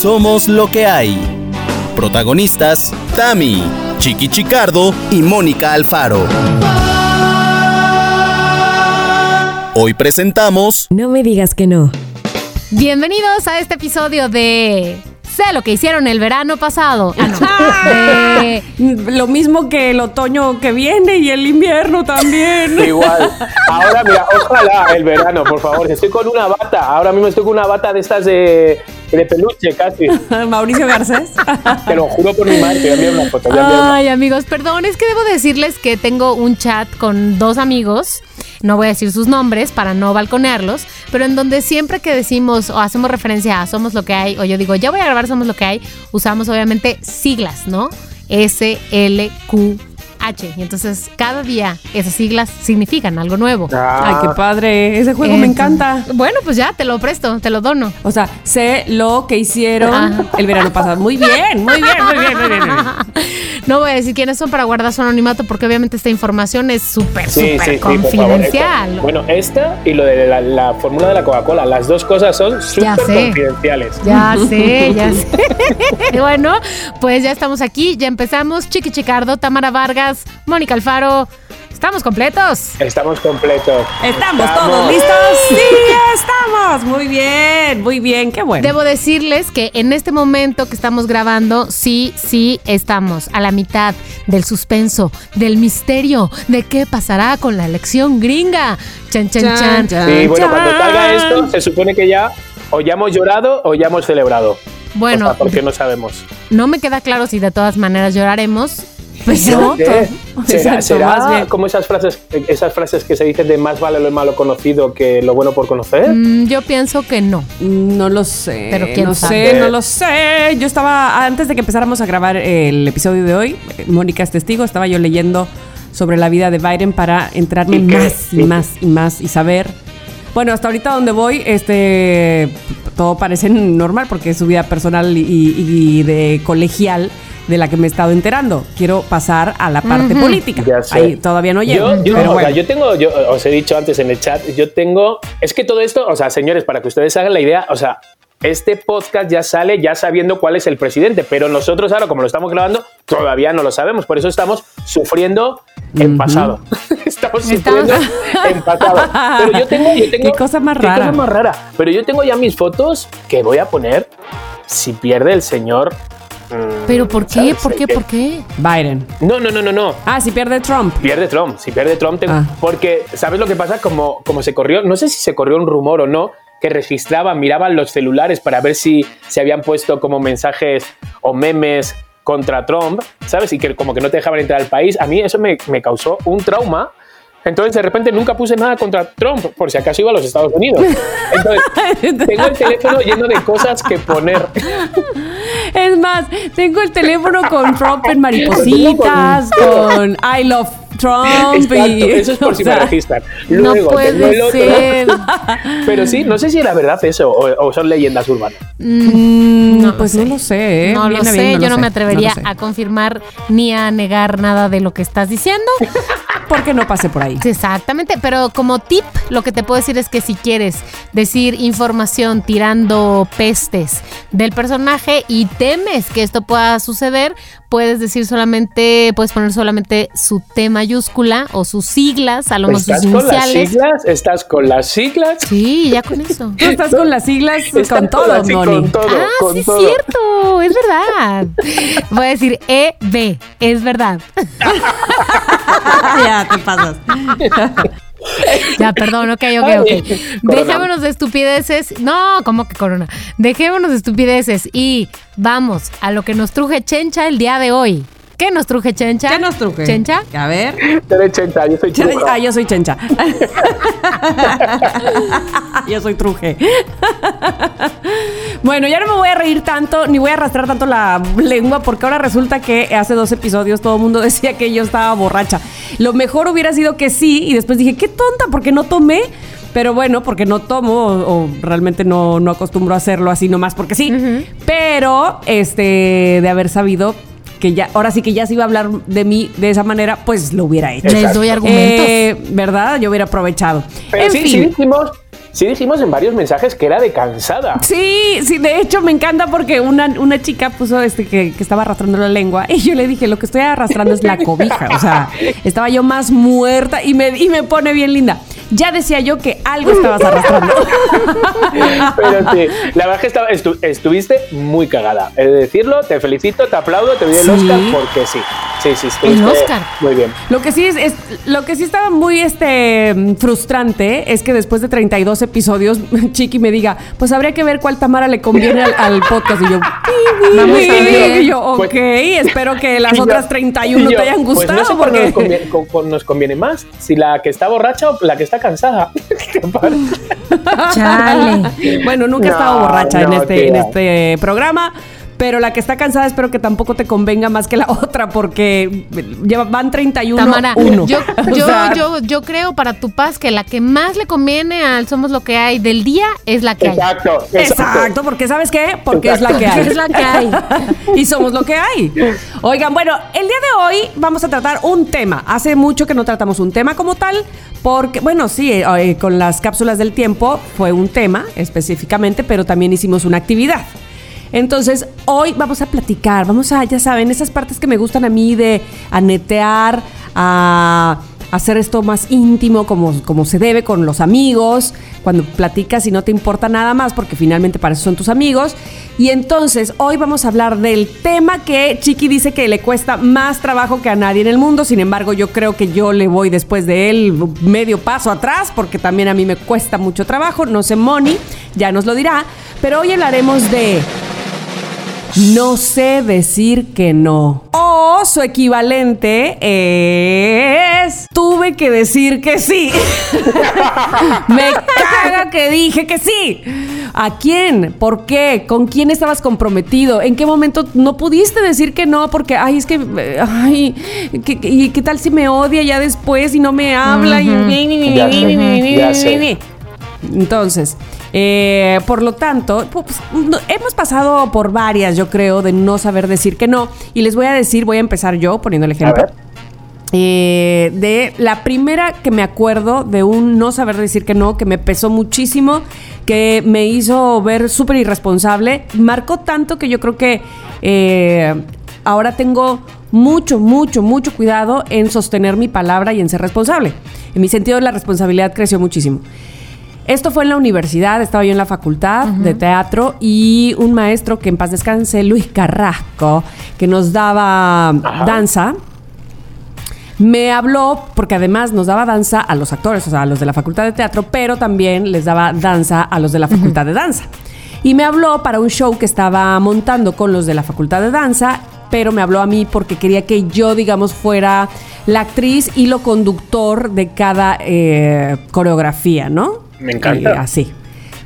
Somos lo que hay. Protagonistas, Tami, Chiqui Chicardo y Mónica Alfaro. Hoy presentamos... No me digas que no. Bienvenidos a este episodio de Sé lo que hicieron el verano pasado. Ah, no. Lo mismo que el otoño que viene y el invierno también. Igual. Ahora, mira, ojalá el verano, por favor. Estoy con una bata. Ahora mismo estoy con una bata de estas de, de peluche casi. Mauricio Garcés. Te lo juro por mi madre, te voy a una foto. Ay, amigos, perdón, es que debo decirles que tengo un chat con dos amigos no voy a decir sus nombres para no balconearlos, pero en donde siempre que decimos o hacemos referencia a Somos lo que hay, o yo digo, ya voy a grabar Somos lo que hay, usamos obviamente siglas, ¿no? S, L, Q, H. Y entonces cada día esas siglas significan algo nuevo. Ah. Ay, qué padre. Ese juego me encanta. Bueno, pues ya te lo presto, te lo dono. O sea, sé lo que hicieron el verano pasado. Muy bien, muy bien, muy bien, muy bien. No voy a decir quiénes son para guardar su anonimato porque obviamente esta información es súper, súper confidencial. bueno, esta y lo de la, fórmula de la Coca-Cola, las dos cosas son súper confidenciales. Ya sé, ya sé. bueno, pues ya estamos aquí, ya empezamos. Chiqui Chicardo, Tamara Vargas. Mónica Alfaro. ¿Estamos completos? Estamos completos. ¿Estamos, todos listos? Sí, estamos. Muy bien, muy bien, qué bueno. Debo decirles que en este momento que estamos grabando, sí, sí, estamos a la mitad del suspenso, del misterio, de qué pasará con la elección gringa. Chan, chan, chan. chan sí, bueno, cuando salga esto, se supone que ya o ya hemos llorado o ya hemos celebrado. Bueno, porque no sabemos. No me queda claro si de todas maneras lloraremos pues no, ¿Será, como esas frases, esas frases que se dicen de más vale lo malo conocido que lo bueno por conocer? Mm, yo pienso que no. No lo sé. Pero quién no sé, no lo sé. Yo estaba, antes de que empezáramos a grabar el episodio de hoy, Mónica es testigo, estaba yo leyendo sobre la vida de Biden para entrarme más y más y más y saber. Bueno, hasta ahorita donde voy, este, todo parece normal porque es su vida personal y de colegial de la que me he estado enterando. Quiero pasar a la parte política. Ahí todavía no llego. Yo, yo, yo tengo, yo os he dicho antes en el chat, yo tengo, es que todo esto, o sea, señores, para que ustedes hagan la idea, o sea, este podcast ya sale ya sabiendo cuál es el presidente, pero nosotros ahora, como lo estamos grabando, todavía no lo sabemos. Por eso estamos sufriendo en pasado. estamos sufriendo en pasado. Pero yo tengo, yo tengo. Qué cosa más rara. Qué cosa más rara. Pero yo tengo ya mis fotos que voy a poner si pierde el señor ¿Pero por qué? ¿Por qué? ¿Por qué? Biden. No, no, no, no, no. Ah, si pierde Trump. Pierde Trump, si pierde Trump. Ah. Porque, ¿sabes lo que pasa? Como, como se corrió, no sé si se corrió un rumor o no, que registraban, miraban los celulares para ver si se habían puesto como mensajes o memes contra Trump, ¿sabes? Y que como que no te dejaban entrar al país. A mí eso me, me causó un trauma entonces, de repente, nunca puse nada contra Trump, por si acaso iba a los Estados Unidos. Entonces, tengo el teléfono lleno de cosas que poner. Es más, tengo el teléfono con Trump en maripositas, con I love Trump y... Eso es por si me registran. no puede ser. Pero sí, no sé si era verdad eso o, son leyendas urbanas. Mm, no, pues no lo sé. ¿eh? No lo sé, yo no me atrevería a confirmar ni a negar nada de lo que estás diciendo. Porque no pase por ahí. Exactamente, pero como tip, lo que te puedo decir es que si quieres decir información tirando pestes del personaje y temes que esto pueda suceder, puedes decir solamente, puedes poner solamente su T mayúscula o sus siglas, a lo mejor sus iniciales. ¿Estás con las siglas? ¿Estás con las siglas? Sí, ya con eso. Tú estás con las siglas con todo, Moni. Con todo, ah, sí, es cierto, es verdad. Voy a decir EB, es verdad. ya, te pasas. Ya, perdón, ok, ok, ok. Dejémonos de estupideces. No, ¿cómo que corona? Dejémonos de estupideces y vamos a lo que nos truje Chencha el día de hoy. ¿Qué nos truje Chencha? ¿Qué nos truje? ¿Chencha? A ver. Eres Chencha, yo soy Chencha. Ah, yo soy Chencha. yo soy truje. bueno, ya no me voy a reír tanto, ni voy a arrastrar tanto la lengua, porque ahora resulta que hace dos episodios todo el mundo decía que yo estaba borracha. Lo mejor hubiera sido que sí, y después dije, qué tonta, porque no tomé. Pero bueno, porque no tomo o, realmente no, no, acostumbro a hacerlo así nomás porque sí. Pero, este, de haber sabido que ya, ahora sí que ya se iba a hablar de mí de esa manera, pues lo hubiera hecho. Les doy argumentos. Eh, ¿Verdad? Yo hubiera aprovechado. Pero sí, sí dijimos, sí dijimos en varios mensajes que era de cansada. Sí, sí, de hecho me encanta porque una, una chica puso este que, que, estaba arrastrando la lengua y yo le dije, lo que estoy arrastrando es la cobija. O sea, estaba yo más muerta y me, y me pone bien linda ya decía yo que algo estabas arrastrando. Pero sí, la verdad es que estuviste muy cagada. He de decirlo, te felicito, te aplaudo, te doy el Oscar porque sí. Sí, sí, El Oscar. Muy bien. Lo que sí es, lo que sí estaba muy este frustrante es que después de 32 episodios, Chiqui me diga, pues habría que ver cuál Tamara le conviene al, podcast. Y yo, vamos a ver. Y yo, pues ok, espero que las otras 31 te hayan gustado. Pues no sé porque... nos, conviene, nos conviene más. Si la que está borracha o la que está cansada. Chale. Bueno, nunca he estado borracha en, este, en este programa pero la que está cansada espero que tampoco te convenga más que la otra porque van 31 Tamara, Yo, yo, yo, creo para tu paz que la que más le conviene al Somos lo que hay del día es la que hay. Exacto. Exacto, porque ¿sabes qué? Porque es la que hay. Es la que hay. y somos lo que hay. Oigan, bueno, el día de hoy vamos a tratar un tema. Hace mucho que no tratamos un tema como tal, porque, bueno, sí, eh, con las cápsulas del tiempo fue un tema específicamente, pero también hicimos una actividad. Entonces, hoy vamos a platicar, vamos a, ya saben, esas partes que me gustan a mí de anetear, a hacer esto más íntimo, como, como se debe con los amigos, cuando platicas y no te importa nada más, porque finalmente para eso son tus amigos. Y entonces, hoy vamos a hablar del tema que Chiqui dice que le cuesta más trabajo que a nadie en el mundo. Sin embargo, yo creo que yo le voy después de él medio paso atrás, porque también a mí me cuesta mucho trabajo. No sé, Moni, ya nos lo dirá. Pero hoy hablaremos de no sé decir que no. O su equivalente es tuve que decir que sí. Me caga que dije que sí. ¿A quién? ¿Por qué? ¿Con quién estabas comprometido? ¿En qué momento no pudiste decir que no? Porque, ay, es que, ay, ¿y qué tal si me odia ya después y no me habla? Entonces, eh, por lo tanto, pues, hemos pasado por varias, yo creo, de no saber decir que no. Y les voy a decir, voy a empezar yo poniendo el ejemplo. Eh, de la primera que me acuerdo de un no saber decir que no, que me pesó muchísimo, que me hizo ver súper irresponsable, marcó tanto que yo creo que eh, ahora tengo mucho, mucho, mucho cuidado en sostener mi palabra y en ser responsable. En mi sentido la responsabilidad creció muchísimo. Esto fue en la universidad, estaba yo en la facultad de teatro y un maestro que en paz descanse, Luis Carrasco, que nos daba danza, me habló, porque además nos daba danza a los actores, o sea, a los de la facultad de teatro, pero también les daba danza a los de la facultad de danza. Y me habló para un show que estaba montando con los de la facultad de danza, pero me habló a mí porque quería que yo, digamos, fuera la actriz y lo conductor de cada eh, coreografía, ¿no? Me encanta. así.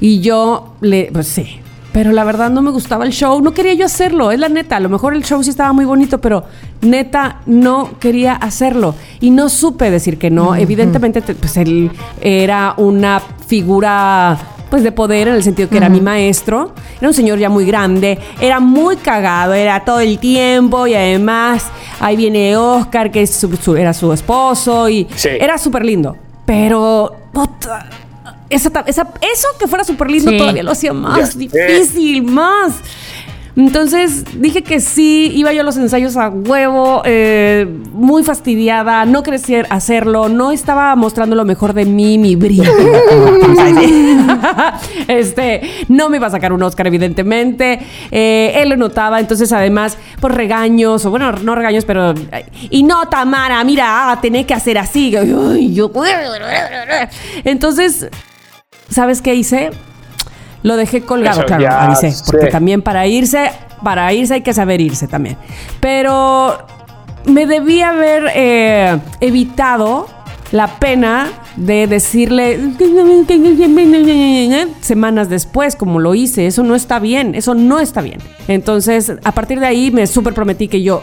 Y yo le, pues sí. Pero la verdad no me gustaba el show, no quería yo hacerlo, es la neta. A lo mejor el show sí estaba muy bonito, pero neta no quería hacerlo. Y no supe decir que no. Evidentemente, pues él era una figura pues de poder en el sentido que era mi maestro. Era un señor ya muy grande, era muy cagado, era todo el tiempo y además ahí viene Oscar, que era su esposo y era súper lindo. Pero eso que fuera súper lindo todavía lo hacía más difícil, más. Entonces dije que sí, iba yo a los ensayos a huevo, eh, muy fastidiada, no quería hacerlo, no estaba mostrando lo mejor de mí, mi brillo. este, no me iba a sacar un Oscar, evidentemente. Eh, él lo notaba, entonces además, por regaños, o bueno, no regaños, pero. Y no, Tamara, mira, ah, tenés que hacer así. yo, entonces ¿sabes qué hice? Lo dejé colgado, claro, avisé, porque también para irse, para irse hay que saber irse también. Pero me debía haber eh, evitado la pena de decirle semanas después, como lo hice. Eso no está bien, eso no está bien. Entonces, a partir de ahí me súper prometí que yo,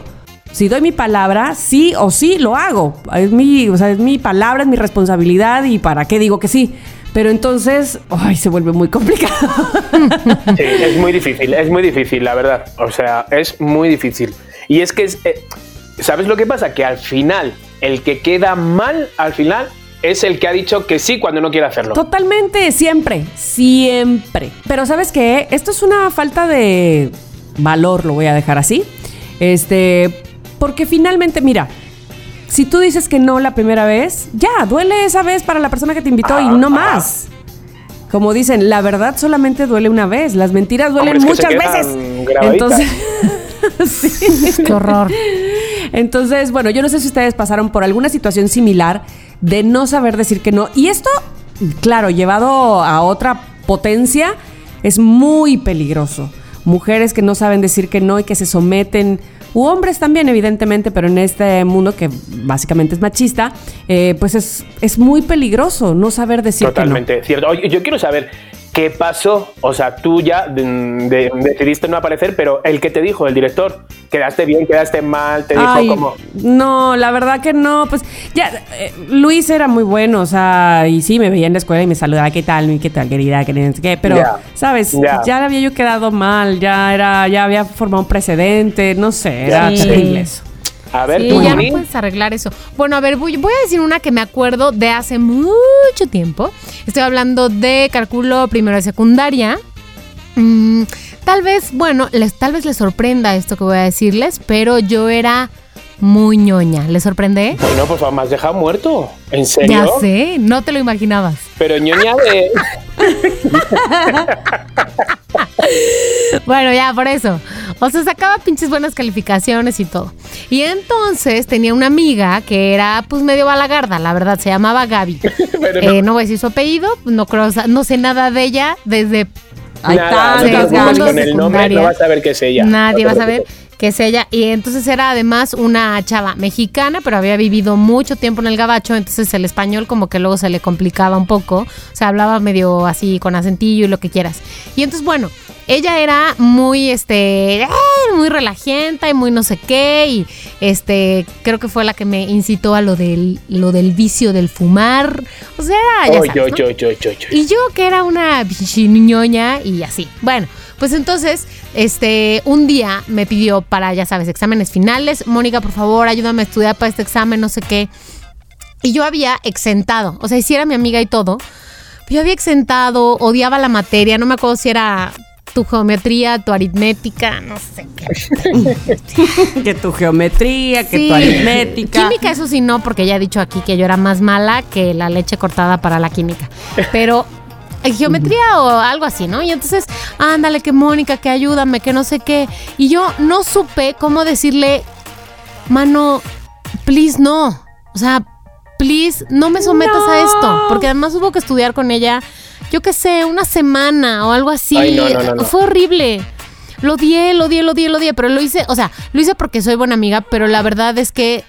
si doy mi palabra, sí o sí lo hago. Es mi, o sea, es mi palabra, es mi responsabilidad y para qué digo que sí. Pero entonces, ay, se vuelve muy complicado. Sí, es muy difícil, es muy difícil, la verdad. O sea, es muy difícil. Y es que, es, eh, ¿sabes lo que pasa? Que al final, el que queda mal, al final, es el que ha dicho que sí cuando no quiere hacerlo. Totalmente, siempre, siempre. Pero ¿sabes qué? Esto es una falta de valor, lo voy a dejar así. Este, porque finalmente, mira, si tú dices que no la primera vez, ya, duele esa vez para la persona que te invitó y no más. Como dicen, la verdad solamente duele una vez, las mentiras duelen muchas veces. Entonces, sí. Qué horror. Entonces, bueno, yo no sé si ustedes pasaron por alguna situación similar de no saber decir que no. Y esto, claro, llevado a otra potencia, es muy peligroso. Mujeres que no saben decir que no y que se someten u hombres también, evidentemente, pero en este mundo que básicamente es machista, eh, pues es, es muy peligroso no saber decir Totalmente que no. cierto. yo quiero saber, ¿Qué pasó? O sea, tú ya decidiste no aparecer, pero el que te dijo, el director, quedaste bien, quedaste mal, te dijo como... No, la verdad que no, pues ya, eh, Luis era muy bueno, o sea, y sí, me veía en la escuela y me saludaba, ¿qué tal, qué tal, querida, qué, pero, ¿sabes? Ya había yo quedado mal, ya era, ya había formado un precedente, no sé, era terrible eso. A ver, sí, ya no puedes arreglar eso. Bueno, a ver, voy, a decir una que me acuerdo de hace mucho tiempo. Estoy hablando de cálculo primero de secundaria. Mm, tal vez, bueno, les, tal vez les sorprenda esto que voy a decirles, pero yo era muy ñoña. ¿Le sorprende? Bueno, pues me has dejado muerto. ¿En serio? Ya sé, no te lo imaginabas. Pero ñoña de... bueno, ya, por eso. O sea, sacaba pinches buenas calificaciones y todo. Y entonces tenía una amiga que era pues medio balagarda, la verdad, se llamaba Gaby. Eh, no. voy a decir su apellido, no creo, no sé nada de ella desde... Hay tantas con el nombre no vas a saber qué es ella. Nadie va a saber que es ella. Y entonces era además una chava mexicana, pero había vivido mucho tiempo en el gabacho, entonces el español como que luego se le complicaba un poco. O sea, hablaba medio así con acentillo y lo que quieras. Y entonces, bueno, ella era muy, este, muy relajienta y muy no sé qué. Y este, creo que fue la que me incitó a lo del, lo del vicio del fumar. O sea, ya Y yo que era una niñoña y así. Bueno, pues entonces, este, un día me pidió para, ya sabes, exámenes finales, Mónica, por favor, ayúdame a estudiar para este examen, no sé qué. Y yo había exentado, o sea, si era mi amiga y todo, yo había exentado, odiaba la materia, no me acuerdo si era tu geometría, tu aritmética, no sé qué. que tu geometría, que tu aritmética. Química, eso sí, no, porque ya he dicho aquí que yo era más mala que la leche cortada para la química. Pero geometría o algo así, ¿no? Y entonces, ándale, que Mónica, que ayúdame, que no sé qué. Y yo no supe cómo decirle, mano, please no. O sea, please, no me sometas a esto. Porque además hubo que estudiar con ella, yo qué sé, una semana o algo así. Fue horrible. Lo odié, lo odié, lo odié, lo odié, pero lo hice, o sea, lo hice porque soy buena amiga, pero la verdad es que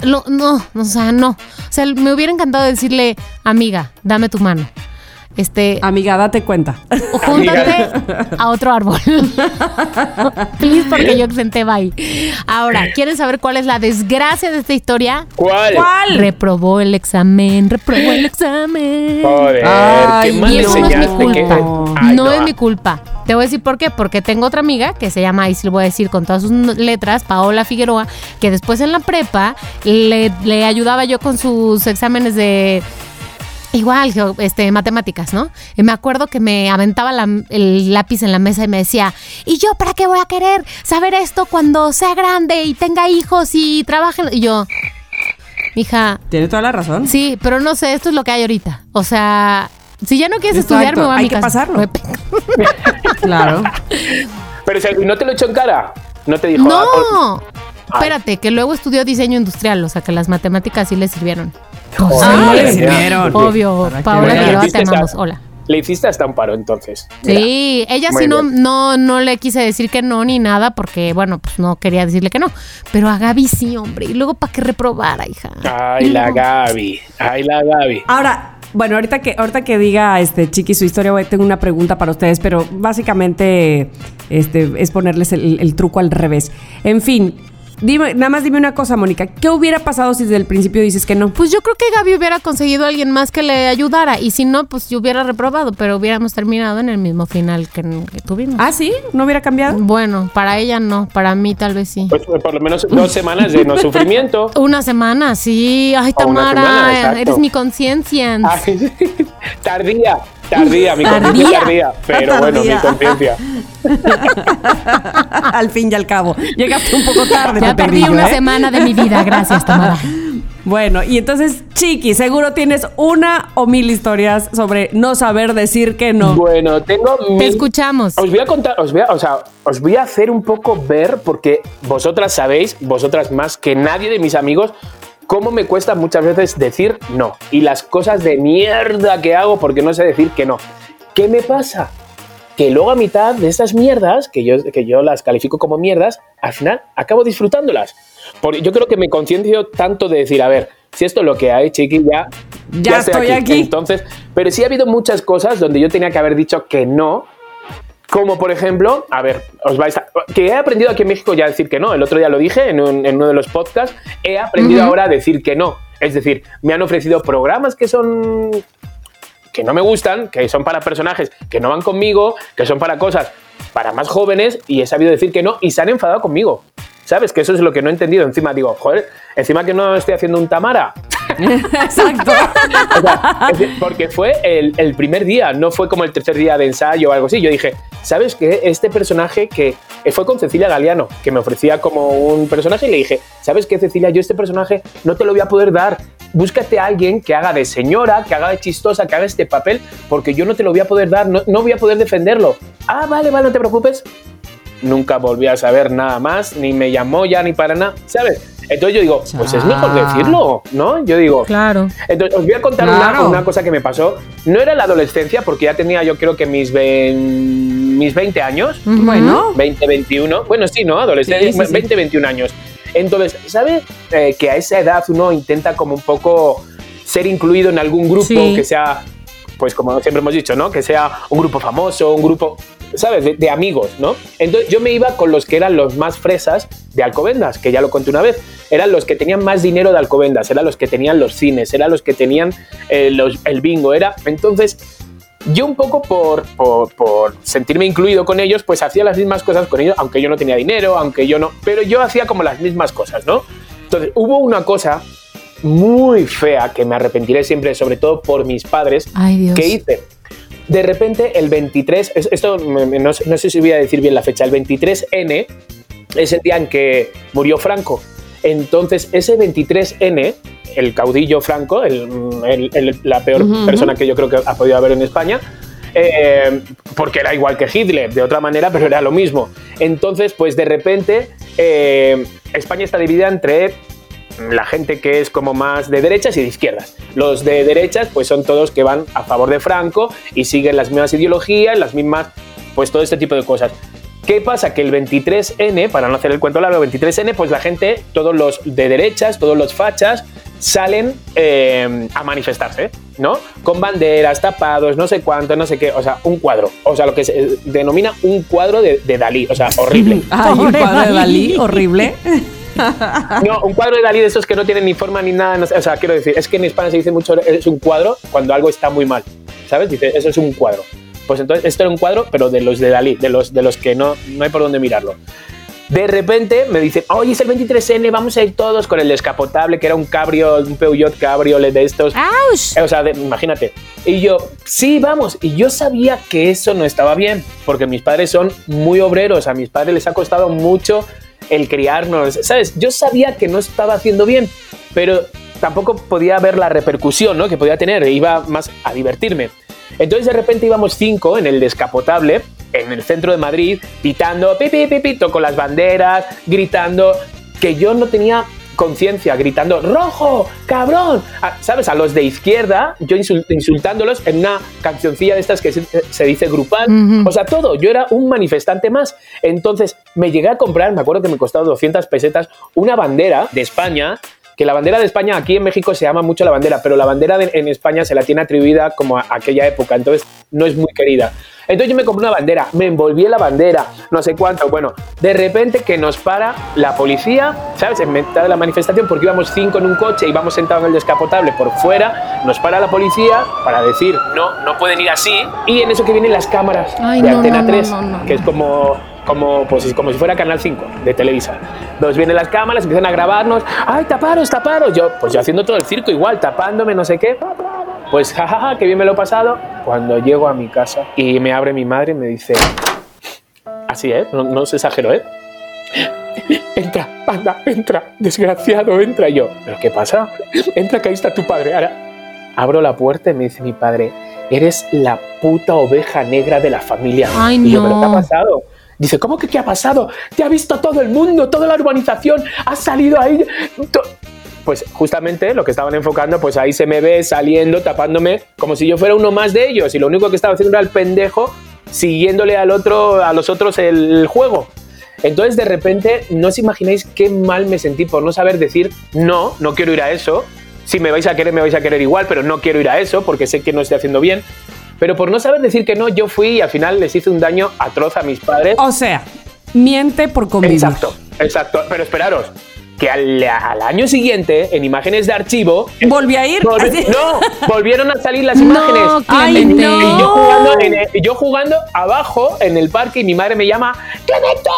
lo, no, o sea, no. O sea, me hubiera encantado decirle, amiga, dame tu mano. Este, Amiga, date cuenta. Júntate a otro árbol. Please, porque yo exenté bye. Ahora, ¿quieren saber cuál es la desgracia de esta historia? ¿Cuál? ¿Cuál? Reprobó el examen, reprobó el examen. Joder, qué mal y eso no es mi culpa. no, es mi culpa. Te voy a decir por qué. Porque tengo otra amiga que se llama, y se lo voy a decir con todas sus letras, Paola Figueroa, que después en la prepa le, le ayudaba yo con sus exámenes de Igual, este, matemáticas, ¿no? Y me acuerdo que me aventaba el lápiz en la mesa y me decía, ¿y yo para qué voy a querer saber esto cuando sea grande y tenga hijos y trabaje? Y yo, hija. Tiene toda la razón. Sí, pero no sé, esto es lo que hay ahorita. O sea, si ya no quieres estudiar, me voy a Hay que pasarlo. claro. Pero si no te lo echó en cara, no te dijo. No. Ah, Espérate, que luego estudió diseño industrial, o sea que las matemáticas sí le sirvieron. Obvio, Paola te amamos. Hola. Le hiciste hasta un paro entonces. Sí, ella sí no, no, no le quise decir que no ni nada porque, bueno, pues no quería decirle que no. Pero a Gaby sí, hombre. Y luego para que reprobara, hija. Ay, la Gaby. Ay, la Gaby. Ahora, bueno, ahorita que, ahorita que diga este Chiqui su historia, tengo una pregunta para ustedes, pero básicamente este, es ponerles el truco al revés. En fin, Dime, nada más dime una cosa, Mónica. ¿Qué hubiera pasado si desde el principio dices que no? Pues yo creo que Gaby hubiera conseguido a alguien más que le ayudara. Y si no, pues yo hubiera reprobado, pero hubiéramos terminado en el mismo final que, tuvimos. ¿Ah, sí? ¿No hubiera cambiado? Bueno, para ella no, para mí tal vez sí. Pues, pues por lo menos dos semanas de no sufrimiento. Una semana, sí. Ay, Tamara, eres mi conciencia. Tardía, tardía, mi conciencia tardía. Pero bueno, mi conciencia. al fin y al cabo. Llegaste un poco tarde. Ya perdí una ¿eh? semana de mi vida. Gracias, Tamara. Bueno, y entonces, Chiqui, seguro tienes una o mil historias sobre no saber decir que no. Bueno, tengo Te escuchamos. Os voy a contar, os voy a, o sea, os voy a hacer un poco ver, porque vosotras sabéis, vosotras más que nadie de mis amigos, cómo me cuesta muchas veces decir no. Y las cosas de mierda que hago porque no sé decir que no. ¿Qué me pasa? que luego a mitad de estas mierdas, que yo, que yo las califico como mierdas, al final acabo disfrutándolas. Porque yo creo que me conciencio tanto de decir, a ver, si esto es lo que hay, chiqui, ya, ya, estoy, aquí. Entonces, pero sí ha habido muchas cosas donde yo tenía que haber dicho que no, como por ejemplo, a ver, os vais a, que he aprendido aquí en México ya a decir que no. El otro día lo dije en, uno de los podcasts. He aprendido ahora a decir que no. Es decir, me han ofrecido programas que son que no me gustan, que son para personajes que no van conmigo, que son para cosas para más jóvenes y he sabido decir que no y se han enfadado conmigo. ¿Sabes? Que eso es lo que no he entendido. Encima digo, joder, encima que no estoy haciendo un Tamara. Exacto. porque fue el, primer día, no fue como el tercer día de ensayo o algo así. Yo dije, ¿sabes qué? Este personaje que fue con Cecilia Galeano, que me ofrecía como un personaje, y le dije, ¿sabes qué, Cecilia? Yo este personaje no te lo voy a poder dar. Búscate a alguien que haga de señora, que haga de chistosa, que haga este papel, porque yo no te lo voy a poder dar, no, no voy a poder defenderlo. Ah, vale, vale, no te preocupes nunca volví a saber nada más, ni me llamó ya ni para nada, ¿sabes? Entonces yo digo, pues es mejor decirlo, ¿no? Yo digo, claro. Entonces os voy a contar una, cosa que me pasó. No era la adolescencia, porque ya tenía yo creo que mis, mis 20 años. Bueno. 20, 21. Bueno, sí, ¿no? Adolescencia, 20, 21 años. Entonces, ¿sabes? Eh, que a esa edad uno intenta como un poco ser incluido en algún grupo que sea, pues como siempre hemos dicho, ¿no? Que sea un grupo famoso, un grupo ¿sabes? De, amigos, ¿no? Entonces yo me iba con los que eran los más fresas de Alcobendas, que ya lo conté una vez. Eran los que tenían más dinero de Alcobendas, eran los que tenían los cines, eran los que tenían eh, el bingo, era... Entonces yo un poco por, por, sentirme incluido con ellos, pues hacía las mismas cosas con ellos, aunque yo no tenía dinero, aunque yo no... Pero yo hacía como las mismas cosas, ¿no? Entonces hubo una cosa muy fea que me arrepentiré siempre, sobre todo por mis padres, que hice de repente el 23, esto no, sé si voy a decir bien la fecha, el 23N es el día en que murió Franco. Entonces ese 23N, el caudillo Franco, la peor persona que yo creo que ha podido haber en España, eh, porque era igual que Hitler, de otra manera, pero era lo mismo. Entonces, pues de repente eh, España está dividida entre la gente que es como más de derechas y de izquierdas. Los de derechas pues son todos que van a favor de Franco y siguen las mismas ideologías, las mismas, pues todo este tipo de cosas. ¿Qué pasa? Que el 23N, para no hacer el cuento largo, 23N, pues la gente, todos los de derechas, todos los fachas, salen eh, a manifestarse, ¿no? Con banderas, tapados, no sé cuánto, no sé qué, o sea, un cuadro, o sea, lo que se denomina un cuadro de, Dalí, o sea, horrible. un cuadro de Dalí, horrible. No, un cuadro de Dalí de esos que no tienen ni forma ni nada. o sea, quiero decir, es que en España se dice mucho es un cuadro cuando algo está muy mal. ¿Sabes? Dice, eso es un cuadro. Pues entonces, esto era un cuadro, pero de los de Dalí, de los, de los que no, no hay por dónde mirarlo. De repente me dicen, oye, es el 23N, vamos a ir todos con el descapotable, que era un cabrio, un Peugeot cabriolet de estos. O sea, imagínate. Y yo, sí, vamos. Y yo sabía que eso no estaba bien, porque mis padres son muy obreros, a mis padres les ha costado mucho el criarnos, ¿sabes? Yo sabía que no estaba haciendo bien, pero tampoco podía ver la repercusión ¿no? que podía tener, iba más a divertirme. Entonces de repente íbamos cinco en el descapotable, en el centro de Madrid, pitando, pipi, pipi, con las banderas, gritando, que yo no tenía conciencia gritando rojo, cabrón, ¿sabes? A los de izquierda, yo insultándolos en una cancioncilla de estas que se, dice grupal, o sea, todo, yo era un manifestante más. Entonces me llegué a comprar, me acuerdo que me costaba 200 pesetas, una bandera de España que la bandera de España aquí en México se llama mucho la bandera, pero la bandera en España se la tiene atribuida como a aquella época, entonces no es muy querida. Entonces yo me compré una bandera, me envolví en la bandera, no sé cuánto. Bueno, de repente que nos para la policía, ¿sabes? En mitad de la manifestación, porque íbamos cinco en un coche, íbamos sentados en el descapotable por fuera, nos para la policía para decir, no, no pueden ir así. Y en eso que vienen las cámaras de Antena 3, que es como como, pues, como si fuera Canal 5 de Televisa. Nos vienen las cámaras, empiezan a grabarnos, ¡ay, taparos, taparos! Yo, pues yo haciendo todo el circo igual, tapándome, no sé qué. Pues jajaja, que bien me lo he pasado. Cuando llego a mi casa y me abre mi madre y me dice, así, ¿eh? No, no se exagero, ¿eh? Entra, anda, entra, desgraciado, entra. yo, ¿pero qué pasa? Entra, que ahí está tu padre. Ahora abro la puerta y me dice mi padre, eres la puta oveja negra de la familia. Ay, y yo, ¿pero qué ha pasado? Dice, ¿cómo que qué ha pasado? Te ha visto todo el mundo, toda la urbanización, has salido ahí. Pues justamente lo que estaban enfocando, pues ahí se me ve saliendo, tapándome, como si yo fuera uno más de ellos. Y lo único que estaba haciendo era el pendejo siguiéndole al otro, a los otros el juego. Entonces, de repente, no os imagináis qué mal me sentí por no saber decir, no, no quiero ir a eso. Si me vais a querer, me vais a querer igual, pero no quiero ir a eso porque sé que no estoy haciendo bien. Pero por no saber decir que no, yo fui y al final les hice un daño atroz a mis padres. O sea, miente por convivir. Exacto, exacto. Pero esperaros, que al, año siguiente, en imágenes de archivo... ¿Volví a ir? no, volvieron a salir las imágenes. Ay, no. Y yo jugando, yo jugando abajo en el parque y mi madre me llama, ¡Clemente!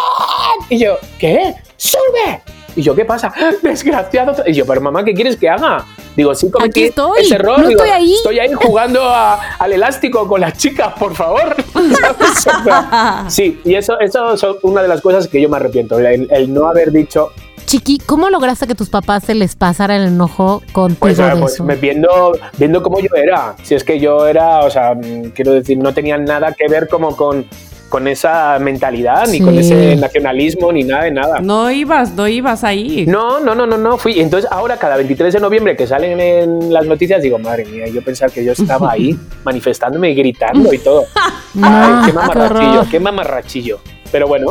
Y yo, ¿qué? ¡Sube! Y yo, ¿qué pasa? Desgraciado. Y yo, pero mamá, ¿qué quieres que haga? Digo, sí, Aquí estoy. ese error. No estoy ahí. Estoy ahí jugando al elástico con las chicas, por favor. sí, y eso, eso es una de las cosas que yo me arrepiento, el, no haber dicho, Chiqui, ¿cómo lograste que tus papás se les pasara el enojo contigo pues, de pues eso? Me viendo, viendo cómo yo era. Si es que yo era, o sea, quiero decir, no tenía nada que ver como con con esa mentalidad, ni con ese nacionalismo, ni nada de nada. No ibas, no ibas ahí. No, no, no, no, no fui. Entonces ahora cada 23 de noviembre que salen en las noticias digo, madre mía, yo pensaba que yo estaba ahí manifestándome y gritando y todo. Ay, qué mamarrachillo, qué mamarrachillo. Pero bueno.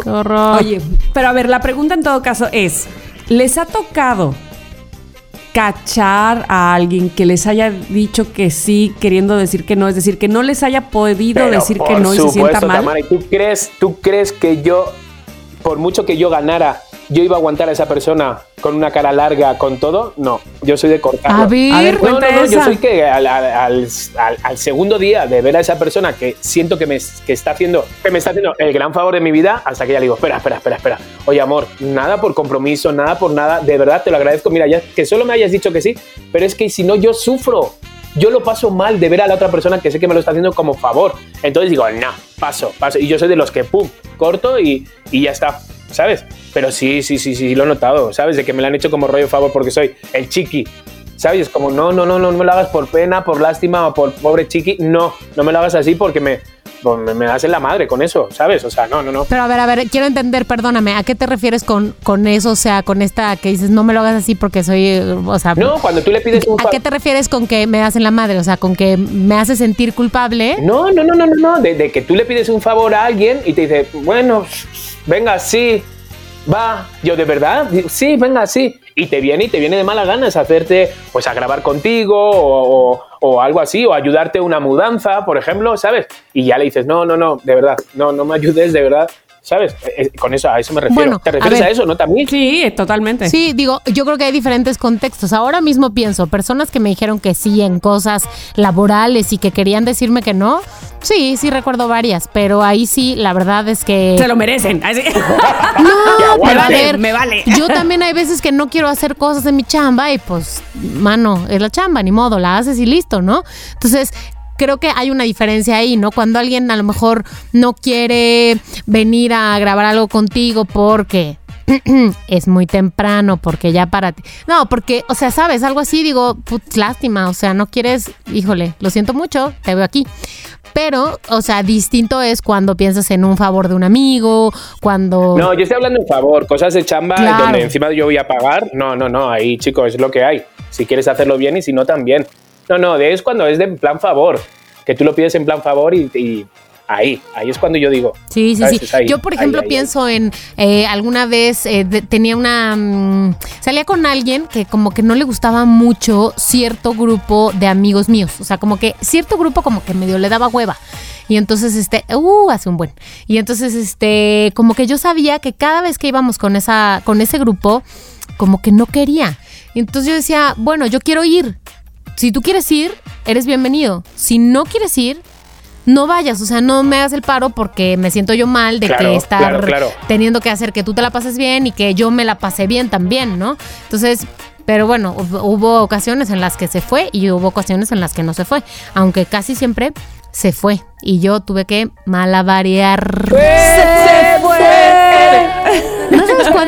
Oye, pero a ver, la pregunta en todo caso es, ¿les ha tocado cachar a alguien que les haya dicho que sí, queriendo decir que no, es decir, que no les haya podido decir que no y se sienta mal. Tamara, ¿tú crees, ¿Tú crees que yo, por mucho que yo ganara, yo iba a aguantar a esa persona con una cara larga, con todo, no, yo soy de cortarlo. A ver, a ver no, no, no, yo soy que al, al, al, segundo día de ver a esa persona que siento que me que está haciendo, que me está haciendo el gran favor de mi vida, hasta que ya le digo, espera, espera, espera, espera. Oye, amor, nada por compromiso, nada por nada, de verdad te lo agradezco. Mira, ya que solo me hayas dicho que sí, pero es que si no, yo sufro. Yo lo paso mal de ver a la otra persona que sé que me lo está haciendo como favor. Entonces digo, no, paso, paso. Y yo soy de los que, pum, corto y, y ya está ¿sabes? Pero sí, sí, sí, sí, lo he notado, ¿sabes? De que me lo han hecho como rollo favor porque soy el chiqui. ¿Sabes? Es como, no, no, no, no, me lo hagas por pena, por lástima o por pobre chiqui. No, no me lo hagas así porque me, pues, me, me, das en la madre con eso, ¿sabes? O sea, no, no, no. Pero a ver, a ver, quiero entender, perdóname, ¿a qué te refieres con, con eso? O sea, con esta que dices, no me lo hagas así porque soy, o sea... No, cuando tú le pides un... ¿A qué te refieres con que me das en la madre? O sea, con que me hace sentir culpable. No, no, no, no, no, no, de, de que tú le pides un favor a alguien y te dice, bueno, venga, sí, va, yo de verdad, sí, venga, sí. Y te viene y te viene de mala ganas hacerte, pues a grabar contigo o, o, algo así, o ayudarte una mudanza, por ejemplo, ¿sabes? Y ya le dices, no, no, no, de verdad, no, no me ayudes, de verdad. ¿Sabes? Eh, eh, con eso, a eso me refiero. ¿Te refieres a, eso, no también? Sí, totalmente. Sí, digo, yo creo que hay diferentes contextos. Ahora mismo pienso, personas que me dijeron que sí en cosas laborales y que querían decirme que no. Sí, sí recuerdo varias, pero ahí sí, la verdad es que... Se lo merecen. no, me vale, me vale. Yo también hay veces que no quiero hacer cosas de mi chamba y pues, mano, es la chamba, ni modo, la haces y listo, ¿no? Entonces, creo que hay una diferencia ahí, ¿no? Cuando alguien a lo mejor no quiere venir a grabar algo contigo porque es muy temprano, porque ya para ti. No, porque, o sea, sabes, algo así, digo, putz, lástima, o sea, no quieres, híjole, lo siento mucho, te veo aquí. Pero, o sea, distinto es cuando piensas en un favor de un amigo, cuando... No, yo estoy hablando en favor, cosas de chamba donde encima yo voy a pagar. No, no, no, ahí chicos, es lo que hay. Si quieres hacerlo bien y si no, también. No, no, es cuando es de plan favor, que tú lo pides en plan favor y, ahí, ahí es cuando yo digo. Sí, sí, sí. yo, por ejemplo, pienso en eh, alguna vez eh, tenía una. Mm, salía con alguien que como que no le gustaba mucho cierto grupo de amigos míos. O sea, como que cierto grupo como que medio le daba hueva. Y entonces, este, uh, hace un buen. Y entonces, este, como que yo sabía que cada vez que íbamos con esa, con ese grupo, como que no quería. Y entonces yo decía, bueno, yo quiero ir. Si tú quieres ir, eres bienvenido. Si no quieres ir, no vayas, o sea, no me hagas el paro porque me siento yo mal de que estar teniendo que hacer que tú te la pases bien y que yo me la pasé bien también, ¿no? Entonces, pero bueno, hubo ocasiones en las que se fue y hubo ocasiones en las que no se fue, aunque casi siempre se fue y yo tuve que malabarear. ¡Se fue!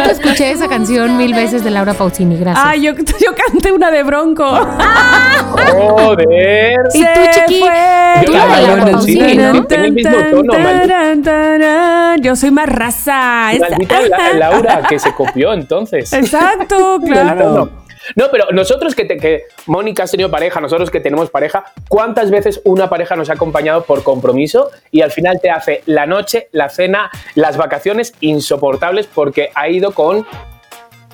Cuánto escuché esa canción mil veces de Laura Pausini, gracias. Ah, yo, yo canté una de Bronco. Joder. Y tú, chiqui. Tú la de Laura Pausini, ¿no? el mismo Yo soy más raza. Maldita Laura, que se copió entonces. Exacto, claro. No, pero nosotros que, que Mónica has tenido pareja, nosotros que tenemos pareja, ¿cuántas veces una pareja nos ha acompañado por compromiso y al final te hace la noche, la cena, las vacaciones insoportables porque ha ido con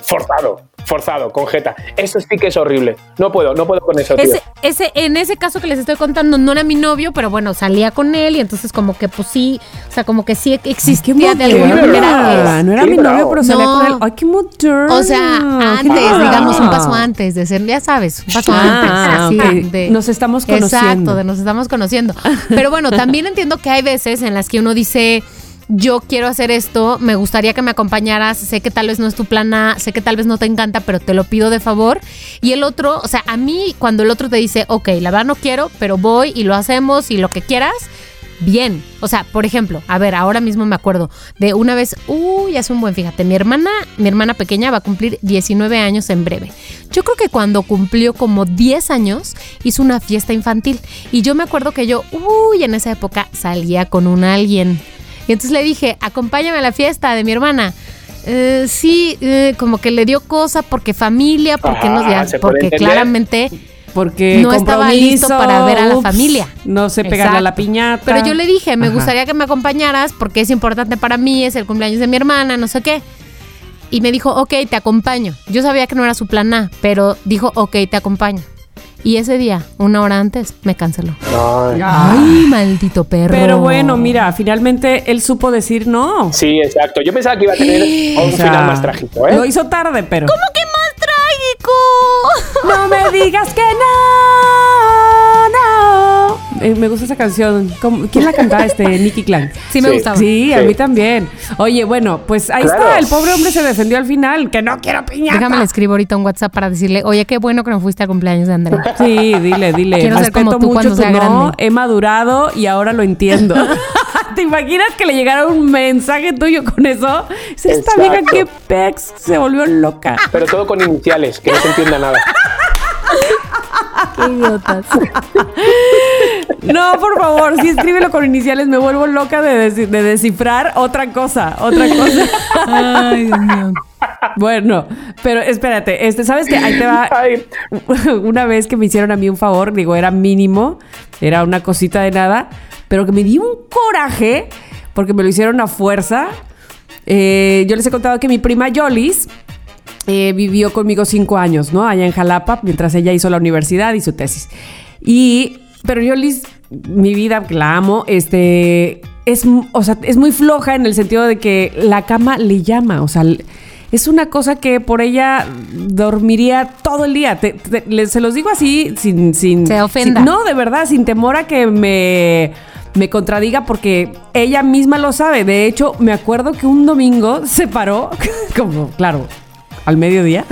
forzado? forzado, con jeta. Eso sí que es horrible. No puedo, no puedo con eso. Ese, ese, en ese caso que les estoy contando, no era mi novio, pero bueno, salía con él y entonces como que pues sí, o sea, como que sí existía de alguna manera. No era mi novio, pero salía con él. Ay, qué moderno. O sea, antes, digamos, un paso antes de ser, ya sabes, un paso ah, antes. nos estamos conociendo. Exacto, de nos estamos conociendo. Pero bueno, también entiendo que hay veces en las que uno dice yo quiero hacer esto, me gustaría que me acompañaras, sé que tal vez no es tu plan A, sé que tal vez no te encanta, pero te lo pido de favor. Y el otro, o sea, a mí cuando el otro te dice, ok, la verdad no quiero, pero voy y lo hacemos y lo que quieras, bien. O sea, por ejemplo, a ver, ahora mismo me acuerdo de una vez, uy, hace un buen, fíjate, mi hermana, mi hermana pequeña va a cumplir 19 años en breve. Yo creo que cuando cumplió como 10 años, hizo una fiesta infantil. Y yo me acuerdo que yo, uy, en esa época salía con un alguien y entonces le dije, acompáñame a la fiesta de mi hermana. Eh, sí, eh, como que le dio cosa porque familia, porque no, ya, porque claramente porque no estaba listo para ver a la familia. No sé pegarle a la piñata. Pero yo le dije, me gustaría que me acompañaras porque es importante para mí, es el cumpleaños de mi hermana, no sé qué. Y me dijo, ok, te acompaño. Yo sabía que no era su plan A, pero dijo, ok, te acompaño. Y ese día, una hora antes, me canceló. Ay. maldito perro. Pero bueno, mira, finalmente él supo decir no. Sí, exacto. Yo pensaba que iba a tener un final más trágico, ¿eh? Lo hizo tarde, pero. ¿Cómo que más trágico? No me digas que no, no. Eh, me gusta esa canción. ¿Quién la cantaba? Este, Nicky Clan. Sí, me gustaba. Sí, a mí también. Oye, bueno, pues ahí está. El pobre hombre se defendió al final. Que no quiero piñata. Déjame le escribo ahorita un WhatsApp para decirle, oye, qué bueno que no fuiste al cumpleaños de Andrea. Sí, dile, dile. Quiero ser como tú cuando sea grande. He madurado y ahora lo entiendo. ¿Te imaginas que le llegara un mensaje tuyo con eso? Esta vieja que pex se volvió loca. Pero todo con iniciales, que no se entienda nada. Qué idiotas. No, por favor, si escríbelo con iniciales, me vuelvo loca de, descifrar otra cosa, otra cosa. Ay, Dios mío. Bueno, pero espérate, este, ¿sabes qué? Ahí te va. Una vez que me hicieron a mí un favor, digo, era mínimo, era una cosita de nada, pero que me dio un coraje porque me lo hicieron a fuerza. Eh, yo les he contado que mi prima Yolis eh, vivió conmigo cinco años, ¿no? Allá en Jalapa, mientras ella hizo la universidad y su tesis. Y, pero Yolis, mi vida, la amo, este, es, o sea, es muy floja en el sentido de que la cama le llama, o sea, es una cosa que por ella dormiría todo el día. se los digo así, sin... sin se ofenda. no, de verdad, sin temor a que me me contradiga porque ella misma lo sabe. De hecho, me acuerdo que un domingo se paró, como, claro, al mediodía,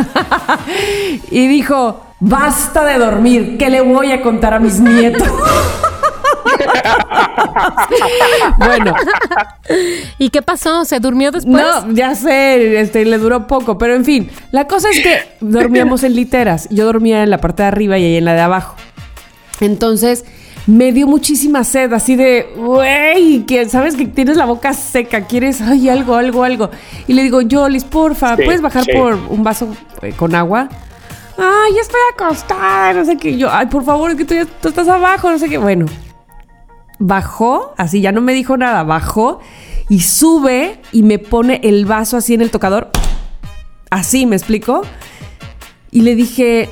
y dijo, basta de dormir, ¿qué le voy a contar a mis nietos? bueno. ¿Y qué pasó? ¿Se durmió después? No, ya sé, este, le duró poco, pero en fin, la cosa es que dormíamos en literas. Yo dormía en la parte de arriba y ella en la de abajo. Entonces, me dio muchísima sed, así de, güey, que sabes que tienes la boca seca, quieres, ay, algo, algo, algo. Y le digo, Jolis, porfa, ¿puedes bajar por un vaso eh, con agua? Ay, ya estoy acostada, no sé qué. Yo, ay, por favor, es que tú, ya, tú estás abajo, no sé qué. Bueno, bajó, así ya no me dijo nada, bajó y sube y me pone el vaso así en el tocador. Así, ¿me explico? Y le dije,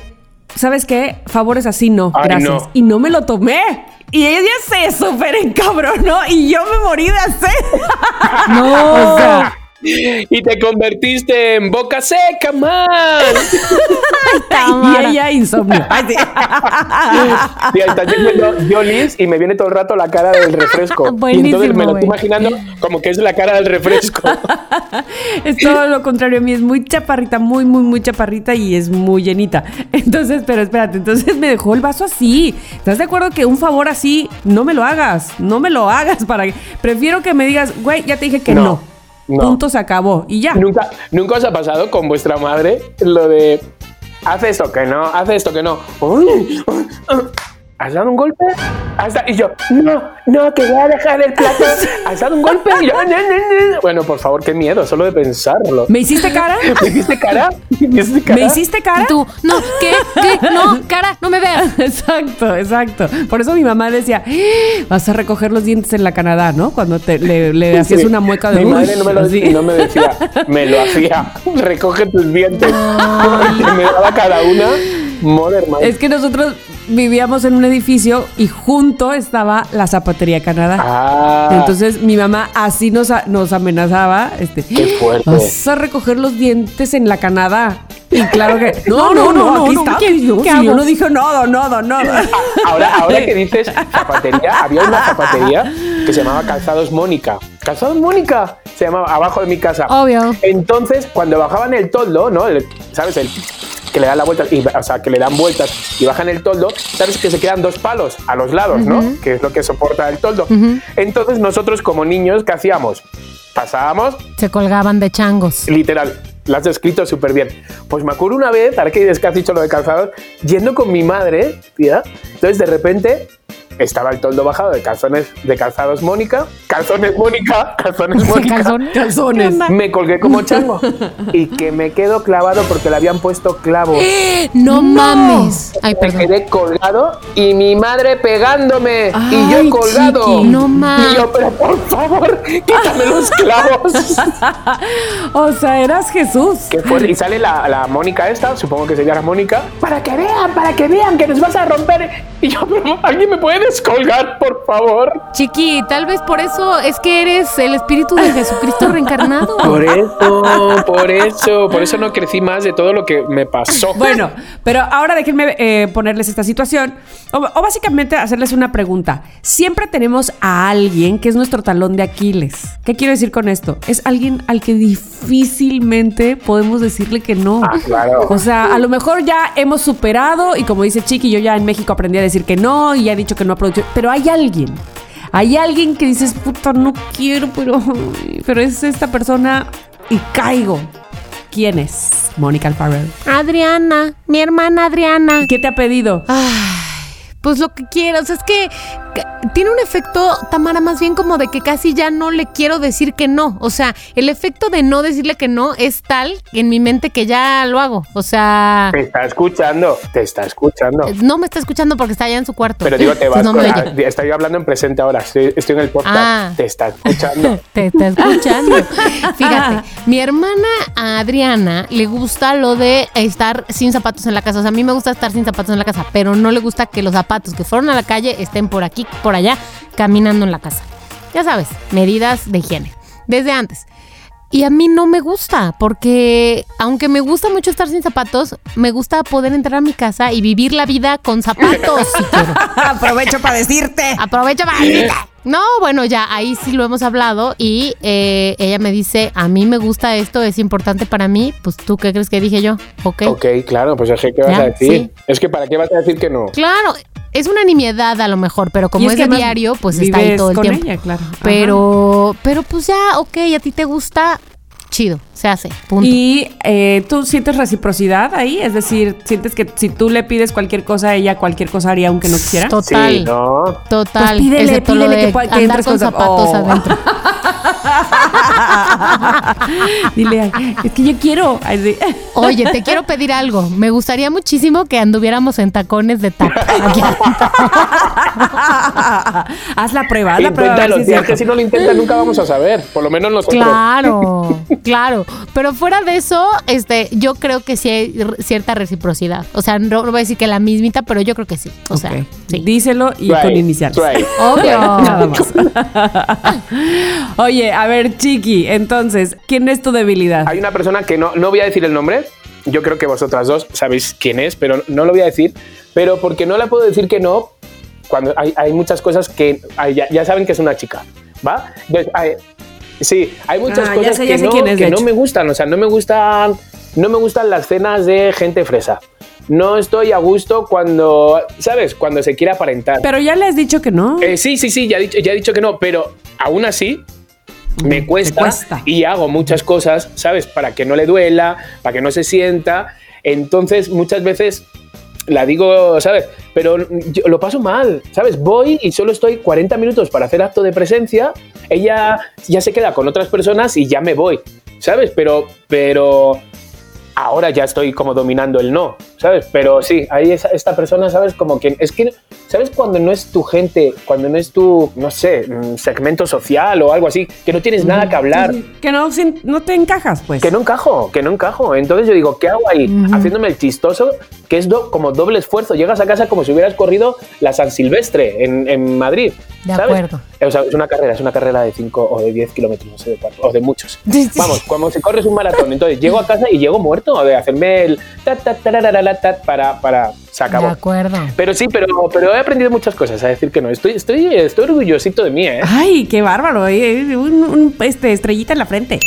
¿sabes qué? Favores así no, gracias. Y no me lo tomé. Y ella se súper encabronó y yo me morí de hacer. no. o sea, y te convertiste en boca seca, man. y ella insomnio. Ay, sí. y está yo Liz y me viene todo el rato la cara del refresco. y entonces me lo estoy imaginando como que es la cara del refresco. es todo lo contrario a mí, es muy chaparrita, muy, muy, muy chaparrita y es muy llenita. Entonces, pero espérate, entonces me dejó el vaso así. ¿Estás de acuerdo que un favor así no me lo hagas? No me lo hagas para que... Prefiero que me digas, güey, ya te dije que no Punto se acabó y ya. ¿Nunca, ¿Nunca os ha pasado con vuestra madre lo de hace esto que no, hace esto que no? ¿Has dado un golpe? Y yo, no, no, que voy a dejar el plato. ¿Has dado un golpe? Y yo, no, no, no. Bueno, por favor, qué miedo, solo de pensarlo. ¿Me hiciste cara? ¿Me hiciste cara? ¿Me hiciste cara? ¿Me hiciste cara? tú, no, ¿qué? ¿Qué? No, cara, no me veas. Exacto, exacto. Por eso mi mamá decía, ¡Ah! vas a recoger los dientes en la Canadá, ¿no? Cuando te, le, hacías una mueca de Mi madre no me lo decía, no me decía, me lo hacía. Recoge tus dientes. me daba cada una es que nosotros vivíamos en un edificio y junto estaba la zapatería Canadá. Ah. Entonces mi mamá así nos, nos amenazaba. Este, Qué fuerte. Vas a recoger los dientes en la Canadá. Y claro que. No, no, no, aquí está. yo no dije nada, nada, nada. Ahora, ahora que dices zapatería, había una zapatería que se llamaba Calzados Mónica. Calzados Mónica se llamaba abajo de mi casa. Obvio. Entonces, cuando bajaban el toldo, ¿no? ¿Sabes? El que le dan la vuelta, y, o sea, que le dan vueltas y bajan el toldo, sabes que se quedan dos palos a los lados, ¿no? Que es lo que soporta el toldo. Entonces nosotros como niños, ¿qué hacíamos? Pasábamos. Se colgaban de changos. Literal. Lo has descrito súper bien. Pues me acuerdo una vez, ahora que has dicho lo de calzados, yendo con mi madre, tía. Entonces de repente estaba el toldo bajado de calzones de calzados Mónica, calzones Mónica, calzones Mónica, calzones. Me colgué como chango y que me quedo clavado porque le habían puesto clavos. No, mames. Ay, me quedé colgado y mi madre pegándome y yo colgado. no mames. Y yo, pero por favor, quítame los clavos. o sea, eras Jesús. Y sale la, la Mónica esta, supongo que sería la Mónica, para que vean, para que vean que nos vas a romper. Y yo, pero alguien me puede descolgar, por favor. Chiqui, tal vez por eso es que eres el espíritu de Jesucristo reencarnado. Por eso, por eso, por eso no crecí más de todo lo que me pasó. Bueno, pero ahora déjenme eh, ponerles esta situación o, básicamente hacerles una pregunta. Siempre tenemos a alguien que es nuestro talón de Aquiles. ¿Qué quiero decir con esto? Es alguien al que difícilmente podemos decirle que no. Ah, claro. O sea, a lo mejor ya hemos superado y como dice Chiqui, yo ya en México aprendí a decir que no y ya he dicho que no pero hay alguien. Hay alguien que dices, puta, no quiero, pero, pero es esta persona y caigo. ¿Quién es? Mónica Alfarrell. Adriana, mi hermana Adriana. ¿Qué te ha pedido? Pues lo que quieras. Es que tiene un efecto, Tamara, más bien como de que casi ya no le quiero decir que no. O sea, el efecto de no decirle que no es tal en mi mente que ya lo hago. O sea. Te está escuchando, te está escuchando. No me está escuchando porque está allá en su cuarto. Pero digo, te vas no Estoy hablando en presente ahora, estoy, en el podcast. Ah. Te está escuchando. te está escuchando. Fíjate, mi hermana Adriana le gusta lo de estar sin zapatos en la casa. O sea, a mí me gusta estar sin zapatos en la casa, pero no le gusta que los zapatos que fueron a la calle estén por aquí por allá caminando en la casa. Ya sabes, medidas de higiene. Desde antes. Y a mí no me gusta, porque aunque me gusta mucho estar sin zapatos, me gusta poder entrar a mi casa y vivir la vida con zapatos. Aprovecho para decirte. Aprovecho para decirte. No, bueno, ya ahí sí lo hemos hablado y eh, ella me dice, a mí me gusta esto, es importante para mí, pues tú qué crees que dije yo, ¿ok? Ok, claro, pues es que ¿qué vas a decir? Es que ¿para qué vas a decir que no? Claro, es una nimiedad a lo mejor, pero como es, de diario, pues está ahí todo el tiempo. claro. Pero, pero pues ya, ok, a ti te gusta, chido, se hace. Punto. Y eh, tú sientes reciprocidad ahí, es decir, sientes que si tú le pides cualquier cosa, ella cualquier cosa haría aunque no quisiera. Total. Sí, ¿no? Total. Pues pídele, pídele que, pueda, que andar con zapatos oh. adentro. Dile, es que yo quiero. Oye, te quiero pedir algo. Me gustaría muchísimo que anduviéramos en tacones de taco. haz la prueba, haz la prueba. Si es que si no lo intentas nunca vamos a saber. Por lo menos nosotros. Claro, claro. Pero fuera de eso, este, yo creo que sí hay cierta reciprocidad. O sea, no, voy a decir que la mismita, pero yo creo que sí. O sea, díselo y con iniciar. Obvio. Nada más. Oye, a ver, Chiqui, entonces, ¿quién es tu debilidad? Hay una persona que no, no voy a decir el nombre. Yo creo que vosotras dos sabéis quién es, pero no lo voy a decir. Pero porque no la puedo decir que no, cuando hay, muchas cosas que ya, saben que es una chica, ¿va? Sí, hay muchas ah, cosas que, no, que no me gustan, o sea, no me gustan, no me gustan las cenas de gente fresa no estoy a gusto cuando, ¿sabes? Cuando se quiere aparentar. Pero ya le has dicho que no. Eh, sí, sí, sí, ya he, dicho, ya he dicho que no, pero aún así me cuesta, y hago muchas cosas, ¿sabes? Para que no le duela, para que no se sienta. Entonces, muchas veces la digo, ¿sabes? Pero yo lo paso mal, ¿sabes? Voy y solo estoy 40 minutos para hacer acto de presencia, ella ya se queda con otras personas y ya me voy, ¿sabes? Pero, pero ahora ya estoy como dominando el no, ¿sabes? Pero sí, ahí esta persona, ¿sabes? Como que es que, ¿sabes? Cuando no es tu gente, cuando no es tu, no sé, mm, segmento social o algo así, que no tienes nada que hablar. Que no, no te encajas, pues. Que no encajo, que no encajo. Entonces yo digo, ¿qué hago ahí? Haciéndome el chistoso, que es como doble esfuerzo. Llegas a casa como si hubieras corrido la San Silvestre en, en Madrid. De acuerdo. O sea, es una carrera, es una carrera de 5 o de 10 kilómetros, no sé de cuánto, o de muchos. Vamos, cuando se corres un maratón, entonces llego a casa y llego muerto de hacerme el ta, ta, para, para, se acabó. De acuerdo. Pero sí, pero, pero he aprendido muchas cosas, a decir que no. Estoy, estoy, estoy orgullosito de mí, ¿eh? Ay, qué bárbaro, ¿eh? un, este, estrellita en la frente.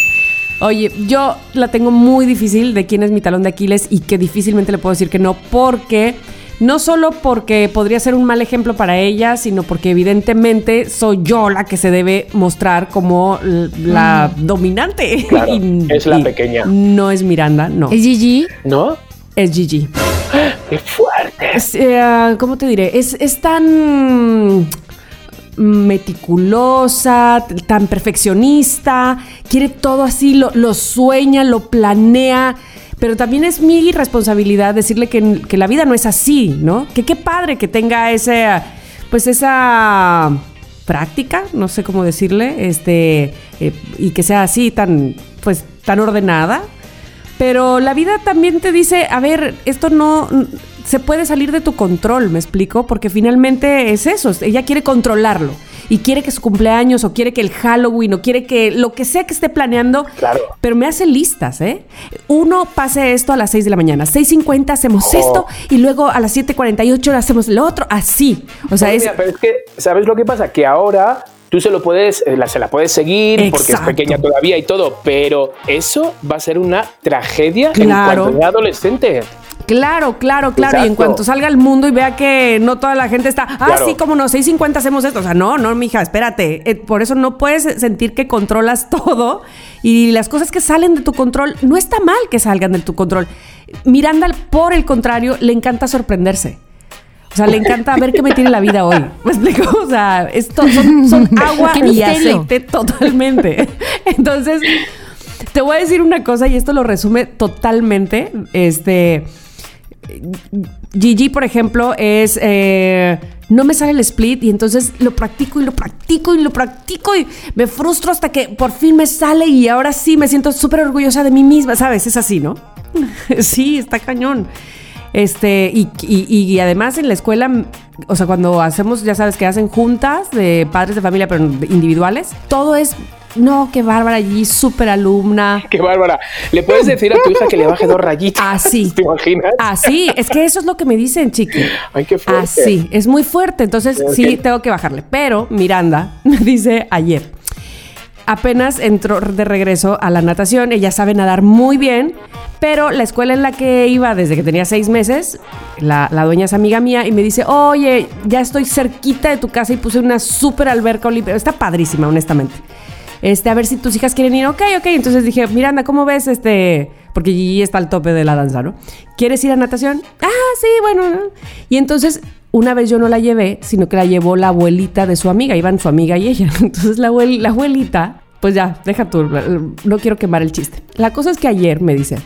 Oye, yo la tengo muy difícil de quién es mi talón de Aquiles y que difícilmente le puedo decir que no, porque no solo porque podría ser un mal ejemplo para ella, sino porque evidentemente soy yo la que se debe mostrar como la mm. dominante. es la pequeña. No es Miranda, no. ¿Es Gigi? ¿No? Es Gigi. ¡Qué fuerte! Eh, ¿Cómo te diré? Es, tan meticulosa, tan perfeccionista, quiere todo así, lo, lo sueña, lo planea pero también es mi responsabilidad decirle que, la vida no es así, ¿no? Que qué padre que tenga ese, pues esa práctica, no sé cómo decirle, este, eh, y que sea así tan, pues, tan ordenada. Pero la vida también te dice, a ver, esto no se puede salir de tu control, me explico, porque finalmente es eso, ella quiere controlarlo y quiere que su cumpleaños o quiere que el Halloween o quiere que lo que sea que esté planeando. Claro. Pero me hace listas, ¿eh? Uno pase esto a las 6 de la mañana, 6.50 hacemos oh. esto y luego a las 7.48 hacemos lo otro, así. O sea, es... pero es que, ¿sabes lo que pasa? Que ahora tú se lo puedes, eh, se la puedes seguir porque es pequeña todavía y todo, pero eso va a ser una tragedia en cuanto sea adolescente. Claro, claro, claro. Y en cuanto salga al mundo y vea que no toda la gente está, ah, sí, como no, 6.50 hacemos esto. O sea, no, no, mija, espérate. Eh, por eso no puedes sentir que controlas todo y las cosas que salen de tu control, no está mal que salgan de tu control. Miranda, por el contrario, le encanta sorprenderse. O sea, le encanta ver qué me tiene la vida hoy. ¿Me explico? O sea, esto son, agua y aceite totalmente. Entonces, te voy a decir una cosa y esto lo resume totalmente. Este Gigi, por ejemplo, es. Eh, no me sale el split y entonces lo practico y lo practico y lo practico y me frustro hasta que por fin me sale y ahora sí me siento súper orgullosa de mí misma, ¿sabes? Es así, ¿no? sí, está cañón. Este, y, y, además en la escuela, o sea, cuando hacemos, ya sabes, que hacen juntas de padres de familia, pero individuales, todo es no, qué bárbara allí, súper alumna. Qué bárbara. ¿Le puedes decir a tu hija que le baje dos rayitas? Así. ¿Te imaginas? Así. Es que eso es lo que me dicen, chiqui. Ay, qué fuerte. Así. Es muy fuerte. Entonces, sí, tengo que bajarle. Pero Miranda me dice ayer. Apenas entró de regreso a la natación. Ella sabe nadar muy bien. Pero la escuela en la que iba desde que tenía seis meses, la, la dueña es amiga mía y me dice, oye, ya estoy cerquita de tu casa y puse una súper alberca olímpica. Está padrísima, honestamente este, a ver si tus hijas quieren ir. Ok, ok. Entonces dije, Miranda, ¿cómo ves este? Porque Gigi está al tope de la danza, ¿no? ¿Quieres ir a natación? Ah, sí, bueno. Y entonces, una vez yo no la llevé, sino que la llevó la abuelita de su amiga. Iban su amiga y ella. Entonces la, la abuelita, pues ya, deja tú, no quiero quemar el chiste. La cosa es que ayer me dice,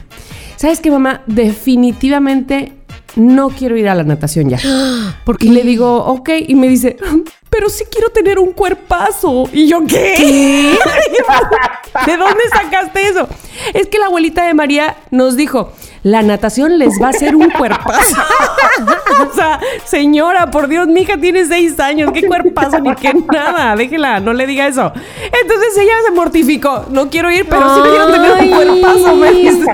¿sabes qué, mamá? Definitivamente no quiero ir a la natación ya. Porque le digo, ok, y me dice, pero sí quiero tener un cuerpazo. Y yo, ¿qué? ¿De dónde sacaste eso? Es que la abuelita de María nos dijo, la natación les va a hacer un cuerpazo. o sea, señora, por Dios, mi hija tiene seis años, qué cuerpazo ni qué nada, déjela, no le diga eso. Entonces ella se mortificó, no quiero ir, pero sí quiero tener un cuerpazo, me dice.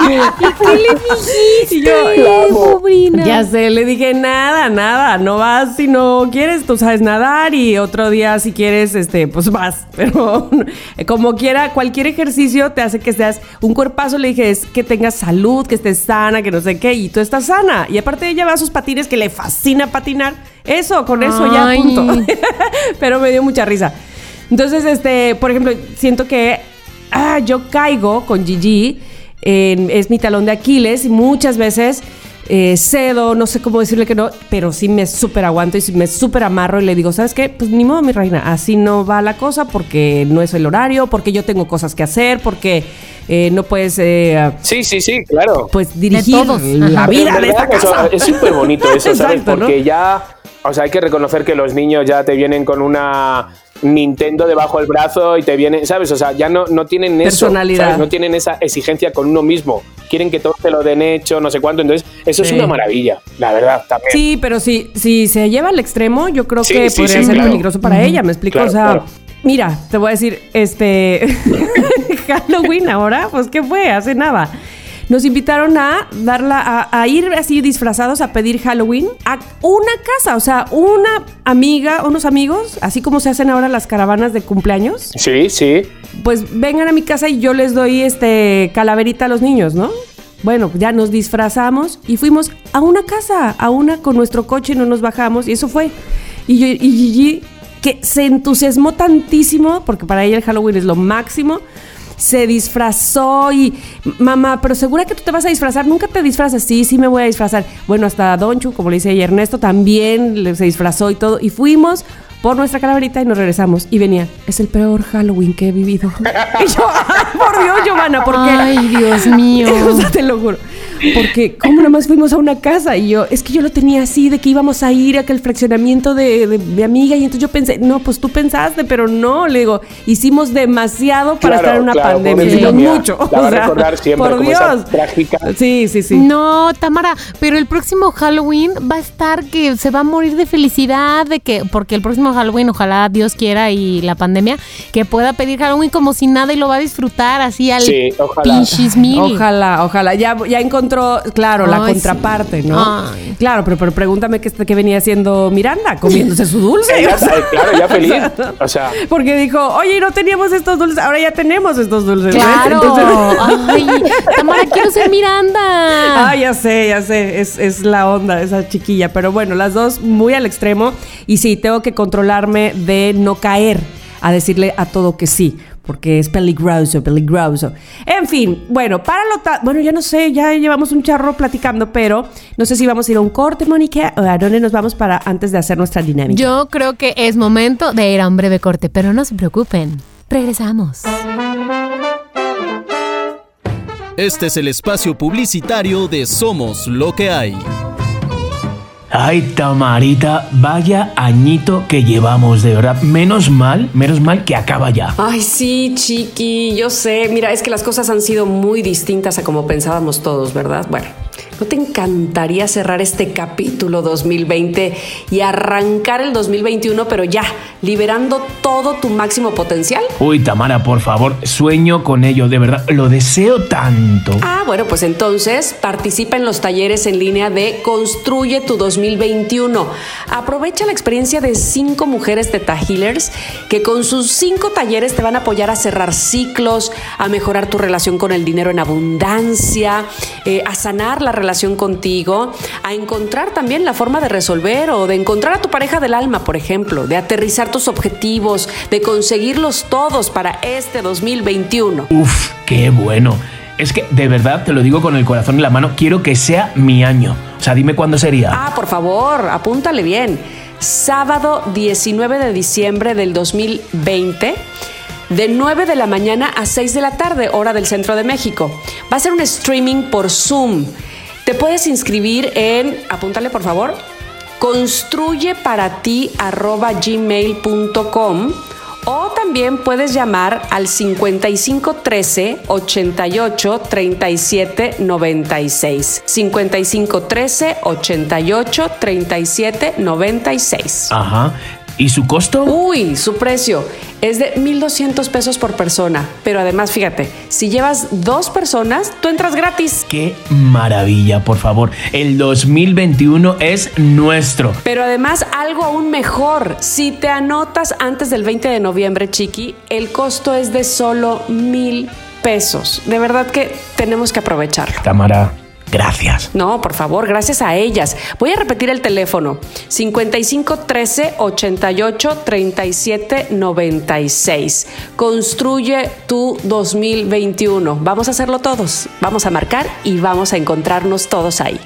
¿Y qué le dijiste? Y yo, ya sé, le dije, nada, nada, no vas si no quieres, tú sabes nadar y otro día si quieres, este, pues vas. Pero como quiera, cualquier ejercicio te hace que seas un cuerpazo, le dije, es que tengas salud, que estés sana, que no sé qué, y tú estás sana. Y aparte ella va a sus patines que le fascina patinar. Eso, con eso ya punto. Pero me dio mucha risa. Entonces, este, por ejemplo, siento que ah, yo caigo con Gigi, es mi talón de Aquiles, y muchas veces eh, cedo, no sé cómo decirle que no, pero sí me súper aguanto y me súper amarro y le digo, ¿sabes qué? Pues ni modo, mi reina, así no va la cosa porque no es el horario, porque yo tengo cosas que hacer, porque eh, no puedes... Eh, sí, sí, sí, claro. Pues dirigir la vida de esta casa. es súper bonito eso, ¿sabes? porque ya, o sea, hay que reconocer que los niños ya te vienen con una Nintendo debajo del brazo y te viene, ¿sabes? O sea, ya no, no tienen eso, no tienen esa exigencia con uno mismo. Quieren que todo te lo den hecho, no sé cuánto. Entonces, eso es una maravilla, la verdad, también. Sí, pero si, si se lleva al extremo, yo creo que podría ser peligroso para ella, ¿me explico? o sea, mira, te voy a decir, este, Halloween ahora, pues, ¿qué fue? Hace nada nos invitaron a darla, a, ir así disfrazados a pedir Halloween a una casa, o sea, una amiga, unos amigos, así como se hacen ahora las caravanas de cumpleaños. Sí, sí. Pues vengan a mi casa y yo les doy este calaverita a los niños, ¿no? Bueno, ya nos disfrazamos y fuimos a una casa, a una con nuestro coche, no nos bajamos y eso fue. Y, yo, y Gigi, que se entusiasmó tantísimo, porque para ella el Halloween es lo máximo, se disfrazó y mamá, pero segura que tú te vas a disfrazar, nunca te disfrazas, sí, sí me voy a disfrazar. Bueno, hasta Donchu, como le dice Ernesto, también se disfrazó y todo. Y fuimos por nuestra calaverita y nos regresamos. Y venía, es el peor Halloween que he vivido. y yo, ay, por Dios, Giovanna, ¿por qué? Ay, Dios mío. o sea, te lo juro. Porque, ¿cómo nada más fuimos a una casa? Y yo, es que yo lo tenía así, de que íbamos a ir a aquel fraccionamiento de, de mi amiga. Y entonces yo pensé, no, pues tú pensaste, pero no. Le digo, hicimos demasiado para estar en una pandemia. mucho. La va a recordar siempre por Dios. trágica. Sí, sí, sí. No, Tamara, pero el próximo Halloween va a estar que se va a morir de felicidad, de que, porque el próximo Halloween, ojalá Dios quiera y la pandemia, que pueda pedir Halloween como si nada y lo va a disfrutar así al sí, ojalá. Ojalá, ojalá. Ya, ya encontró, claro, la contraparte, ¿no? Claro, pero, pero pregúntame qué, qué, venía haciendo Miranda, comiéndose su dulce. claro, ya feliz. O sea. Porque dijo, oye, no teníamos estos dulces, ahora ya tenemos estos dulces. Claro. Ay, Tamara, quiero ser Miranda. Ay, ya sé, ya sé. Es, es la onda, esa chiquilla. Pero bueno, las dos muy al extremo. Y sí, tengo que controlar de no caer a decirle a todo que sí, porque es peligroso, peligroso. En fin, bueno, para lo bueno, ya no sé, ya llevamos un charro platicando, pero no sé si vamos a ir a un corte, Mónica, o a dónde nos vamos para antes de hacer nuestra dinámica. Yo creo que es momento de ir a un breve corte, pero no se preocupen, regresamos. Este es el espacio publicitario de Somos lo que hay. Ay, Tamarita, vaya añito que llevamos, de verdad. Menos mal, menos mal que acaba ya. Ay, sí, chiqui, yo sé. Mira, es que las cosas han sido muy distintas a como pensábamos todos, ¿verdad? Bueno. ¿No te encantaría cerrar este capítulo 2020 y arrancar el 2021, pero ya, liberando todo tu máximo potencial? Uy, Tamara, por favor, sueño con ello, de verdad, lo deseo tanto. Ah, bueno, pues entonces participa en los talleres en línea de Construye tu 2021. Aprovecha la experiencia de cinco mujeres Teta Healers que con sus cinco talleres te van a apoyar a cerrar ciclos, a mejorar tu relación con el dinero en abundancia, eh, a sanar la relación contigo, a encontrar también la forma de resolver o de encontrar a tu pareja del alma, por ejemplo, de aterrizar tus objetivos, de conseguirlos todos para este 2021. Uf, qué bueno. Es que de verdad te lo digo con el corazón en la mano, quiero que sea mi año. O sea, dime cuándo sería. Ah, por favor, apúntale bien. Sábado 19 de diciembre del 2020 de 9 de la mañana a 6 de la tarde, hora del centro de México. Va a ser un streaming por Zoom. Te puedes inscribir en, apúntale por favor, construyeparati.gmail.com o también puedes llamar al 5513 88 37 96. 5513 88 37 96. Ajá. ¿Y su costo? Uy, su precio es de 1.200 pesos por persona. Pero además, fíjate, si llevas dos personas, tú entras gratis. ¡Qué maravilla, por favor! El 2021 es nuestro. Pero además, algo aún mejor. Si te anotas antes del 20 de noviembre, Chiqui, el costo es de solo mil pesos. De verdad que tenemos que aprovecharlo. Tamara, Gracias. No, por favor, gracias a ellas. Voy a repetir el teléfono: 55 13 88 37 96. Construye tu 2021. Vamos a hacerlo todos. Vamos a marcar y vamos a encontrarnos todos ahí.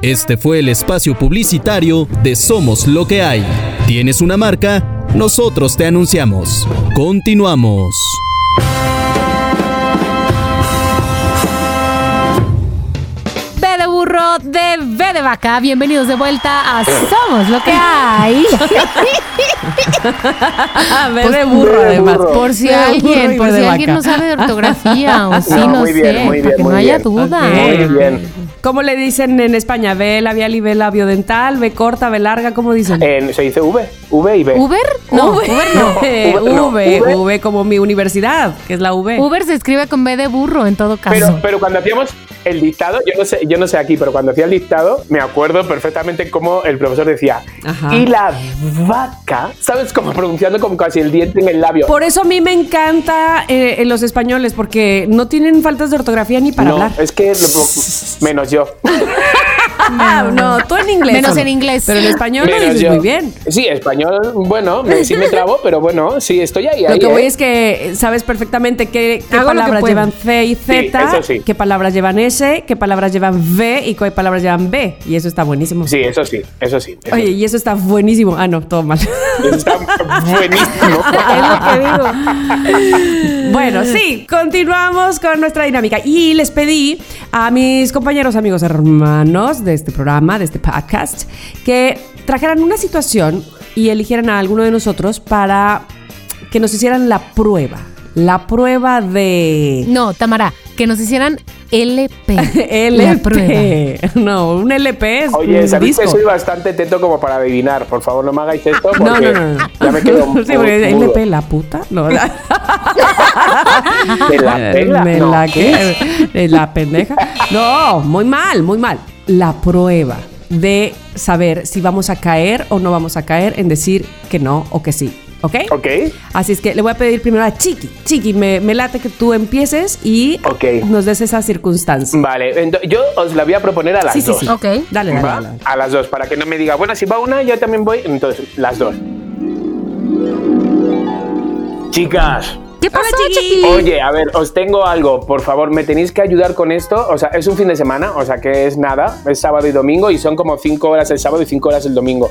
Este fue el espacio publicitario de Somos lo que hay. ¿Tienes una marca? Nosotros te anunciamos. Continuamos. De B de Vaca. Bienvenidos de vuelta a Somos lo que hay. B de burro, además. Por si alguien, por si alguien no sabe de ortografía o si no, sé, para que no haya duda. Muy bien. ¿Cómo le dicen en España? ¿B labial y B labiodental? ¿B corta, B larga? ¿Cómo dicen? se dice V, V y B. ¿Uber? No, Uber no. v, v, como mi universidad, que es la V. Uber se escribe con B de burro en todo caso. Pero, pero cuando hacíamos el dictado, yo no sé, yo no sé aquí, pero cuando hacía el dictado, me acuerdo perfectamente cómo el profesor decía, y la vaca, ¿sabes? Como pronunciando como casi el diente en el labio. Por eso a mí me encanta eh, en los españoles, porque no tienen faltas de ortografía ni para no, hablar. Es que menos yo. no, tú en inglés. Menos en inglés. Pero en español lo dices muy bien. Sí, español, bueno, sí me trabo, pero bueno, sí, estoy ahí. Lo que voy ¿eh? es que sabes perfectamente qué, palabras llevan C y Z, qué palabras llevan S, qué palabras llevan V y palabras llevan B. Y eso está buenísimo. Sí, eso sí, eso sí. Oye, y eso está buenísimo. Ah, no, todo mal. Eso está buenísimo. es lo que digo. bueno, sí, continuamos con nuestra dinámica. Y les pedí a mis compañeros, amigos, hermanos de este programa, de este podcast, que trajeran una situación y eligieran a alguno de nosotros para que nos hicieran la prueba. La prueba de... No, Tamara, que nos hicieran LP. LP. No, un LP es Oye, un sabéis que soy bastante teto como para adivinar. Por favor, no me hagáis esto porque no, no, no, ya me quedo Sí, porque LP, la puta. No. ¿De la pela? ¿De no. la qué? ¿De la pendeja? No, muy mal, muy mal. La prueba de saber si vamos a caer o no vamos a caer en decir que no o que sí. ¿Ok? Ok. Así es que le voy a pedir primero a Chiqui. Chiqui, me, me late que tú empieces y Ok. nos des esa circunstancia. Vale, yo os la voy a proponer a las Sí, sí, dos. sí. Ok. Dale, dale, dale. dale. A las dos, para que no me diga, bueno, si va una, yo también voy. Entonces, las dos. Chicas, ¿Qué pasó, Chiqui? Chiqui? Oye, a ver, os tengo algo, por favor, me tenéis que ayudar con esto. O sea, es un fin de semana, o sea que es nada, es sábado y domingo y son como cinco horas el sábado y cinco horas el domingo.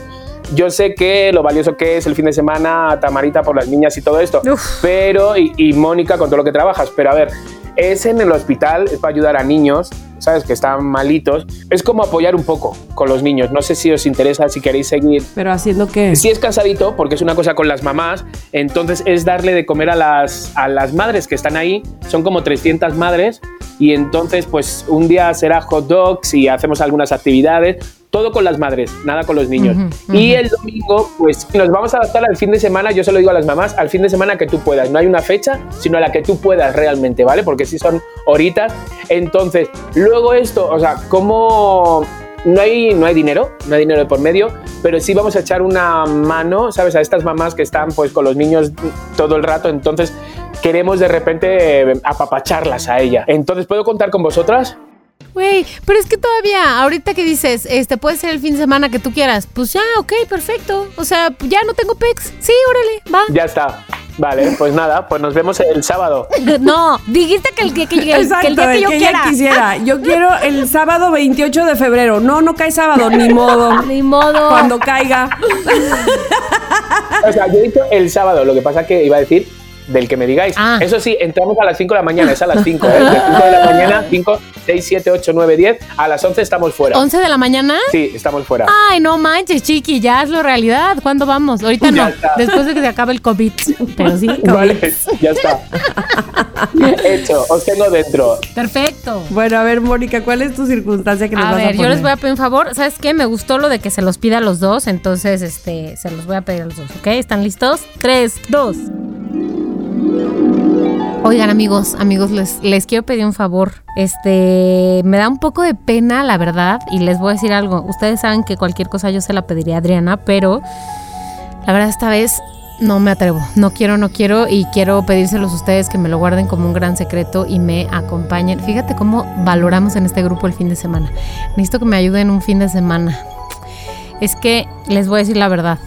Yo sé que lo valioso que es el fin de semana, Tamarita por las niñas y todo esto, Uf. pero, y, y Mónica con todo lo que trabajas, pero a ver, es en el hospital, es para ayudar a niños, ¿sabes? Que están malitos. Es como apoyar un poco con los niños. No sé si os interesa, si queréis seguir Pero haciendo qué? si es cansadito, porque es una cosa con las mamás, entonces es darle de comer a las, a las madres que están ahí, son como 300 madres, y entonces pues un día será hot dogs y hacemos algunas actividades, todo con las madres, nada con los niños. Y el domingo pues nos vamos a adaptar al fin de semana, yo se lo digo a las mamás, al fin de semana que tú puedas, no hay una fecha, sino a la que tú puedas realmente, ¿vale? Porque si son horitas, entonces luego esto, o sea, ¿cómo no hay, no hay dinero, no hay dinero de por medio, pero sí vamos a echar una mano, ¿sabes? A estas mamás que están pues con los niños todo el rato, entonces queremos de repente eh, apapacharlas a ella. Entonces, ¿puedo contar con vosotras? Güey, pero es que todavía, ahorita que dices, este puede ser el fin de semana que tú quieras, pues ya, ok, perfecto. O sea, ya no tengo pex. Sí, órale, va. Ya está. Vale, pues nada, pues nos vemos el sábado. No, dijiste que el, que, que, el día que yo quiera. quisiera. Yo quiero el sábado 28 de febrero. No, no cae sábado, ni modo. Ni modo. Cuando caiga. O sea, yo he dicho el sábado, lo que pasa que iba a decir del que me digáis. Ah. Eso sí, entramos a las 5 de la mañana, es a las 5, ¿eh? De 5 de la mañana, 5, 6, 7, 8, 9, 10. A las 11 estamos fuera. ¿11 de la mañana? Sí, estamos fuera. Ay, no manches, chiqui, ya hazlo realidad. ¿Cuándo vamos? Ahorita no, después de que se acabe el COVID. Pero sí, Vale, ya está. Hecho, os tengo dentro. Perfecto. Bueno, a ver, Mónica, ¿cuál es tu circunstancia que nos a vas ver, a ver, yo les voy a pedir un favor. ¿Sabes qué? Me gustó lo de que se los pida a los dos, entonces este, se los voy a pedir a los dos, ¿ok? ¿Están listos? 3, 2. Oigan amigos, amigos, les, les quiero pedir un favor. Este, me da un poco de pena, la verdad, y les voy a decir algo. Ustedes saben que cualquier cosa yo se la pediría a Adriana, pero la verdad esta vez no me atrevo. No quiero, no quiero y quiero pedírselos a ustedes que me lo guarden como un gran secreto y me acompañen. Fíjate cómo valoramos en este grupo el fin de semana. Necesito que me ayuden un fin de semana. Es que les voy a decir la verdad.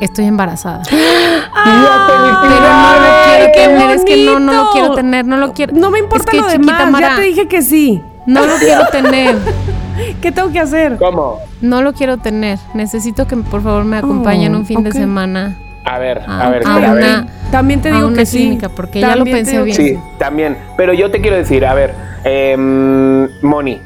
Estoy embarazada. ¡Ah! Quiero tener, es que no, no lo quiero tener, no lo quiero. No me importa es que, lo demás, ya te dije que sí. No lo quiero tener. ¿Qué tengo que hacer? ¿Cómo? No lo quiero tener. Necesito que por favor me acompañen oh, un fin de semana. A ver, a, ver, espera, a ver. También te digo que sí. porque ya lo pensé bien. Sí, también. Pero yo te quiero decir, a ver, eh, Moni,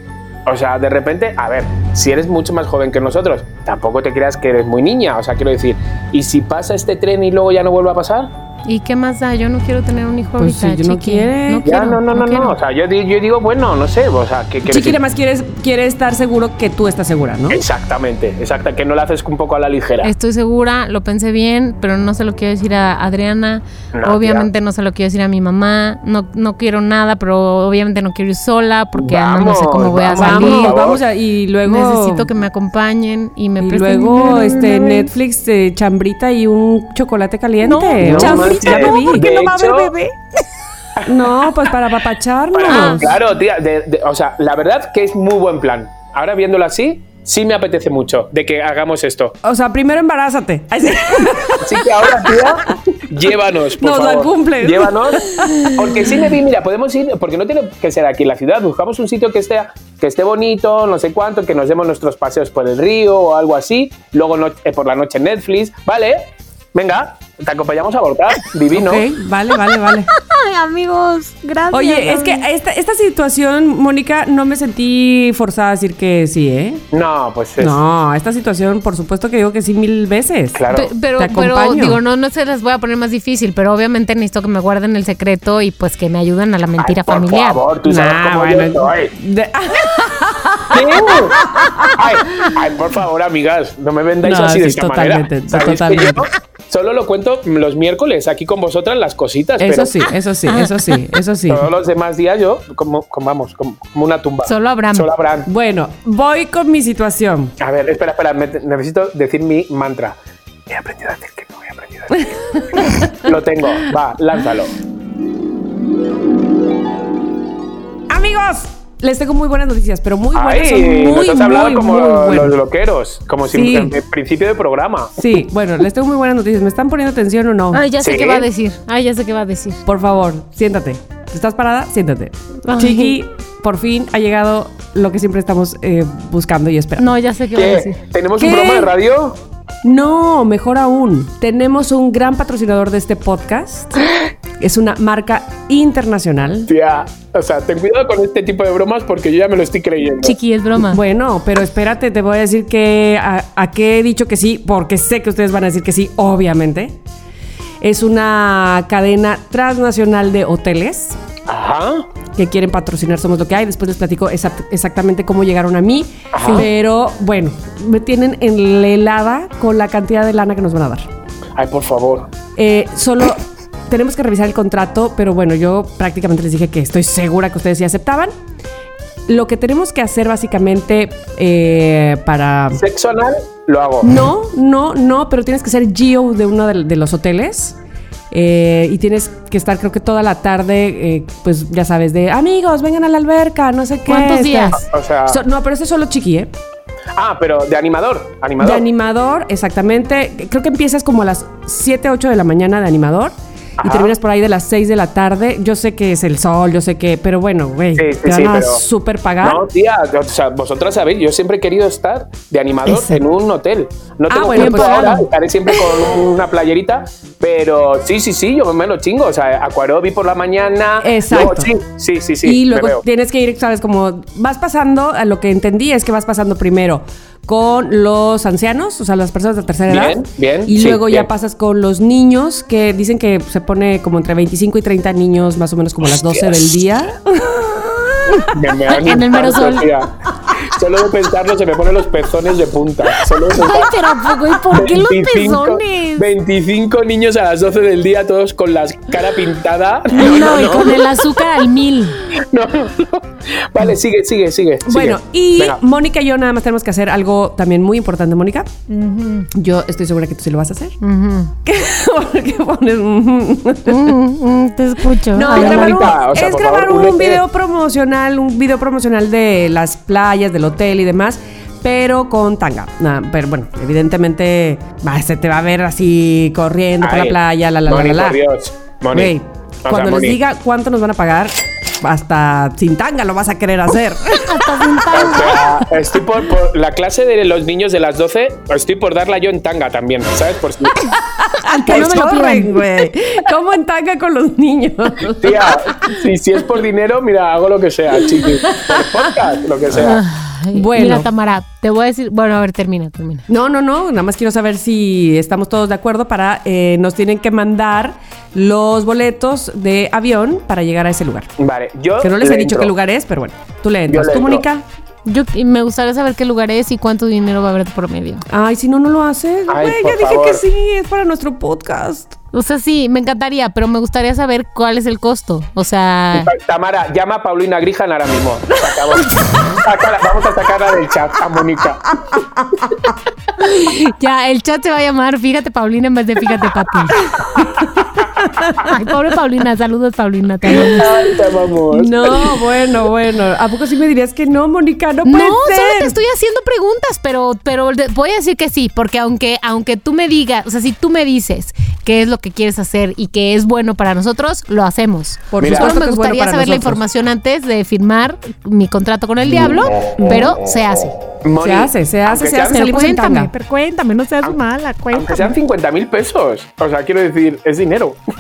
o sea, de repente, a ver, si eres mucho más joven que nosotros, tampoco te creas que eres muy niña. O sea, quiero decir, ¿y si pasa este tren y luego ya no vuelve a pasar? ¿Y qué más da? Yo no quiero tener un hijo pues ahorita, si no quiere. No, quiero, no, no, no, no, O sea, yo, yo, digo, bueno, no sé, o sea, que... Chiqui, además quieres, quiere estar seguro que tú estás segura, ¿no? Exactamente, exacto, que no lo haces un poco a la ligera. Estoy segura, lo pensé bien, pero no se lo quiero decir a Adriana. obviamente no se lo quiero decir a mi mamá. No, no quiero nada, pero obviamente no quiero ir sola porque no sé cómo voy a salir. Vamos, vamos a, y luego... Necesito que me acompañen y me Y luego, este, Netflix, de chambrita y un chocolate caliente. No, chambrita no, no va a haber bebé. No, pues para papacharnos. claro, tía, o sea, la verdad que es muy buen plan. Ahora viéndolo así, sí me apetece mucho de que hagamos esto. O sea, primero embarázate. Así que ahora, tía, llévanos, por Nos favor. la cumple. Llévanos. Porque sí me vi, mira, podemos ir, porque no tiene que ser aquí en la ciudad. Buscamos un sitio que esté, que esté bonito, no sé cuánto, que nos demos nuestros paseos por el río o algo así. Luego eh, por la noche en Netflix, ¿vale? Venga, te acompañamos a abortar, divino. Ok, vale, vale, vale. Ay, amigos, gracias. Oye, es que esta, esta situación, Mónica, no me sentí forzada a decir que sí, ¿eh? No, pues es... No, esta situación, por supuesto que digo que sí mil veces. Claro. pero, pero digo, no, no se las voy a poner más difícil, pero obviamente necesito que me guarden el secreto y pues que me ayuden a la mentira familiar. Por favor, tú sabes cómo yo ay, ay, por favor, amigas, no me vendáis así de esta totalmente, manera. Totalmente. Solo lo cuento los miércoles aquí con vosotras las cositas. Eso sí, eso sí, eso sí, eso sí. Todos los demás días yo, como, vamos, como, una tumba. Solo Abraham. Solo Abraham. Bueno, voy con mi situación. A ver, espera, espera, necesito decir mi mantra. He aprendido a decir que no, he aprendido a decir que no. lo tengo, va, lánzalo. Amigos, les tengo muy buenas noticias, pero muy buenas. son muy, nos has hablado como los loqueros, como si en el principio de programa. Sí, bueno, les tengo muy buenas noticias. ¿Me están poniendo atención o no? Ay, ya sé qué va a decir. Ay, ya sé qué va a decir. Por favor, siéntate. ¿Estás parada? Siéntate. Chiqui, por fin ha llegado lo que siempre estamos eh, buscando y esperando. No, ya sé qué, va a decir. ¿Tenemos un programa de radio? No, mejor aún. Tenemos un gran patrocinador de este podcast. Es una marca internacional. Tía, o sea, ten cuidado con este tipo de bromas porque yo ya me lo estoy creyendo. Chiqui, es broma. Bueno, pero espérate, te voy a decir que a, qué he dicho que sí, porque sé que ustedes van a decir que sí, obviamente. Es una cadena transnacional de hoteles. Ajá. Que quieren patrocinar Somos lo que hay. Después les platico exactamente cómo llegaron a mí. Pero bueno, me tienen en la helada con la cantidad de lana que nos van a dar. Ay, por favor. Eh, solo tenemos que revisar el contrato, pero bueno, yo prácticamente les dije que estoy segura que ustedes sí aceptaban. Lo que tenemos que hacer básicamente eh, para... ¿Sexo anal? Lo hago. No, no, no, pero tienes que ser Geo de uno de, los hoteles. Eh, y tienes que estar creo que toda la tarde, eh, pues ya sabes, de amigos, vengan a la alberca, no sé qué. ¿Cuántos días? O sea... no, pero ese es solo chiqui, ¿eh? Ah, pero de animador, animador. De animador, exactamente. Creo que empiezas como a las 7, 8 de la mañana de animador y terminas por ahí de las 6 de la tarde. Yo sé que es el sol, yo sé que, pero bueno, güey, sí, sí, te van a súper pagar. No, tía, o sea, vosotras sabéis, yo siempre he querido estar de animador en un hotel. No ah, tengo tiempo pues ahora, estaré siempre con una playerita, pero sí, sí, sí, yo me lo chingo. O sea, Aquarobi por la mañana. Exacto. sí, sí, sí, sí. Y luego tienes que ir, sabes, como vas pasando, a lo que entendí es que vas pasando primero con los ancianos, o sea, las personas de tercera edad. Bien, bien. Y luego ya pasas con los niños, que dicen que se pone como entre 25 y 30 niños, más o menos como a las 12 del día. en el mero sol. Solo de pensarlo se me ponen los pezones de punta. Solo Ay, pero poco, ¿y por qué los pezones? 25 niños a las 12 del día, todos con la cara pintada. No, y con el azúcar al mil. No, no, Vale, sigue, sigue, sigue. Bueno, y Mónica y yo nada más tenemos que hacer algo también muy importante, Mónica. Yo estoy segura que tú sí lo vas a hacer. ¿Qué pones? te escucho. No, es grabar, un, es grabar un video promocional, un video promocional de las playas, del hotel y demás pero con tanga. pero bueno, evidentemente se te va a ver así corriendo por la playa, la la la la. la. Dios. cuando les diga cuánto nos van a pagar, hasta sin tanga lo vas a querer hacer. hasta sin tanga. estoy por, la clase de los niños de las 12, estoy por darla yo en tanga también, ¿sabes? Por si... Aunque no me lo güey. ¿Cómo en tanga con los niños? Tía, si, si es por dinero, mira, hago lo que sea, chiqui. Por podcast, lo que sea. Bueno. Mira, Tamara, te voy a decir. Bueno, a ver, termina, termina. No, no, no. Nada más quiero saber si estamos todos de acuerdo para. Eh, nos tienen que mandar los boletos de avión para llegar a ese lugar. Vale, yo. Que no les he dicho qué lugar es, pero bueno. Tú le entras. ¿Tú, Mónica? Yo me gustaría saber qué lugar es y cuánto dinero va a haber por medio. Ay, si no, no lo haces. Güey, ya dije que sí, es para nuestro podcast. O sea, sí, me encantaría, pero me gustaría saber cuál es el costo. O sea. Tamara, llama a Paulina Grijan ahora mismo. vamos a sacarla del chat a Mónica. ya, el chat se va a llamar Fíjate Paulina en vez de Fíjate Pati. Ay, pobre Paulina, saludos Paulina, te amamos. No, bueno, bueno. ¿A poco sí me dirías que no, Mónica? No puede No, solo te estoy haciendo preguntas, pero, pero voy a decir que sí, porque aunque, aunque tú me digas, o sea, si tú me dices qué es lo que quieres hacer y que es bueno para nosotros, lo hacemos. Por supuesto me gustaría saber la información antes de firmar mi contrato con el diablo, pero se hace. se hace, se hace, se hace. Pero cuéntame, pero cuéntame, no seas mala, cuéntame. Aunque sean 50 mil pesos. O sea, quiero decir, es dinero.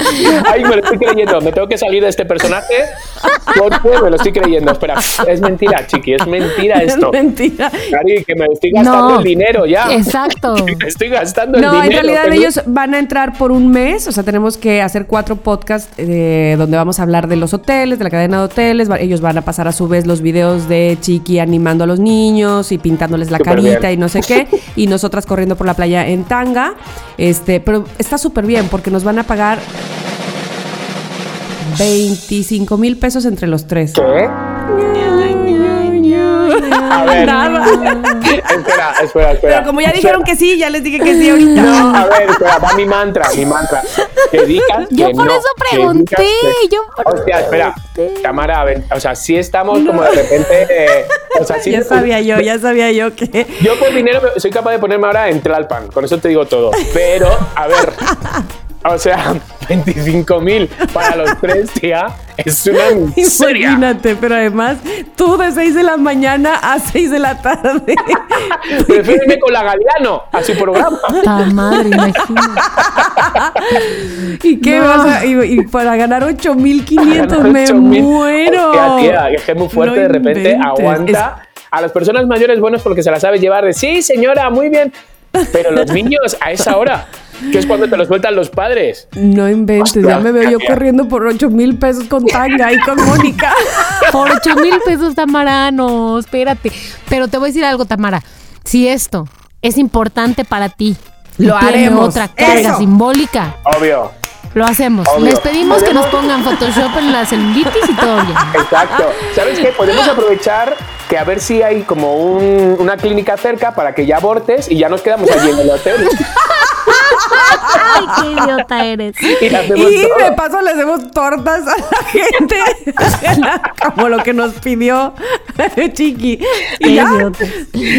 Ay, me lo estoy creyendo. Me tengo que salir de este personaje porque me lo estoy creyendo. Espera, es mentira, chiqui, es mentira esto. Es mentira. Cari, que me estoy gastando el dinero ya. Exacto. me estoy gastando el dinero. No, en realidad ellos van a entrar por un mes. O sea, tenemos que hacer cuatro podcasts eh, donde vamos a hablar de los hoteles, de la cadena de hoteles. Ellos van a pasar a su vez los videos de Chiqui animando a los niños y pintándoles la carita y no sé qué. Y nosotras corriendo por la playa en tanga. Este, pero está súper bien porque nos van a pagar 25 mil pesos entre los tres. ¿Qué? A ver. Nada. espera, espera, espera. Pero como ya dijeron que sí, ya les dije que sí ahorita. No, a ver, espera, va mi mantra, mi mantra. Que digas Yo por eso pregunté. yo por Hostia, espera. Cámara, a ver, o sea, sí estamos como de repente. Eh, o sea, sí ya sabía yo, ya sabía yo que. Yo por dinero soy capaz de ponerme ahora en Tlalpan, con eso te digo todo. Pero, a ver. O sea, 25 mil para los tres, tía. Es una miseria. Imagínate, pero además, tú de 6 de la mañana a 6 de la tarde. Prefiero con la Galeano a su programa. ¡Ta madre, imagínate! ¿Y qué vas a, y, para ganar 8500 me muero. Tía, tía, es que es muy fuerte, de repente aguanta. A las personas mayores, buenos porque se las sabe llevar de sí, señora, muy bien. Pero los niños a esa hora que es cuando te lo sueltan los padres. No inventes, ya me veo yo corriendo por 8 mil pesos con Tanga y con Mónica. por 8 mil pesos, Tamara, no, espérate. Pero te voy a decir algo, Tamara. Si esto es importante para ti, lo haremos. otra carga simbólica. Obvio. Lo hacemos. Les pedimos que nos pongan Photoshop en la celulitis y todo bien. Exacto. ¿Sabes qué? Podemos aprovechar que a ver si hay como una clínica cerca para que ya abortes y ya nos quedamos allí en el hotel. Ay, qué idiota eres. Y, de paso le hacemos tortas a la gente. como lo que nos pidió Chiqui. Y ya,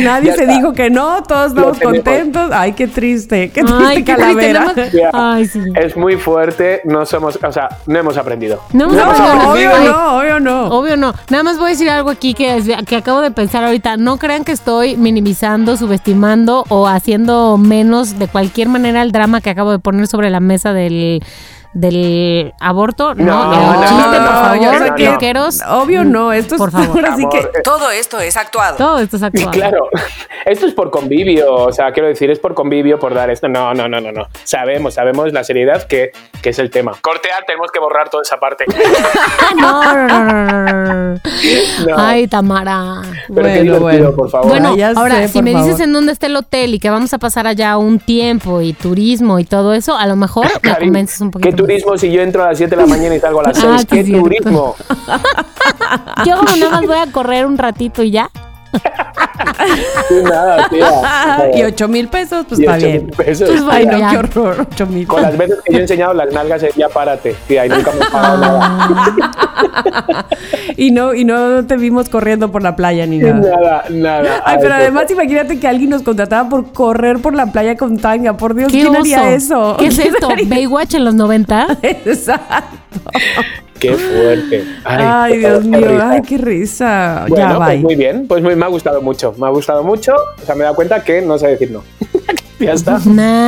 nadie se dijo que no, todos estamos contentos. Ay, qué triste, qué triste Ay, calavera. Ay, sí. Es muy fuerte, no somos, o sea, no hemos aprendido. No, no, no obvio no, obvio no. Obvio no. Nada más voy a decir algo aquí que, que acabo de pensar ahorita. No crean que estoy minimizando, subestimando o haciendo menos de cualquier manera el drama que acabo de poner sobre la mesa del del aborto. No, no, no, chiste, por favor, Obvio no, esto es por favor. Así que eh, todo esto es actuado. Todo esto es actuado. Claro, esto es por convivio, o sea, quiero decir, es por convivio, por dar esto. No, no, no, no, no. Sabemos, sabemos la seriedad que, que es el tema. Cortear, tenemos que borrar toda esa parte. no, no, no, no, Ay, Tamara. bueno, bueno. por favor. Bueno, ahora, si me dices en dónde está el hotel y que vamos a pasar allá un tiempo y turismo y todo eso, a lo mejor me convences un poquito turismo si yo entro a las 7 de la mañana y salgo a las 6? Ah, ¿Qué turismo? yo como nada más voy a correr un ratito y ya. Nada, tía. Y 8 mil pesos, pues está bien. Pesos. Pues Ay, no, qué horror. 8 mil Con las veces que yo he enseñado las nalgas, ya párate, tía, y nunca me he nada. y, no, y no te vimos corriendo por la playa ni nada. Nada, nada. Ay, pero además imagínate que alguien nos contrataba por correr por la playa con tanga. Por Dios, ¿quién haría eso? ¿Qué es esto? ¿Baywatch en los 90? Exacto. Qué fuerte. Ay, Dios mío, ay, qué risa. ya, pues muy bien, pues me ha gustado mucho, me ha gustado mucho. O sea, me he dado cuenta que no sé decir no. ya está.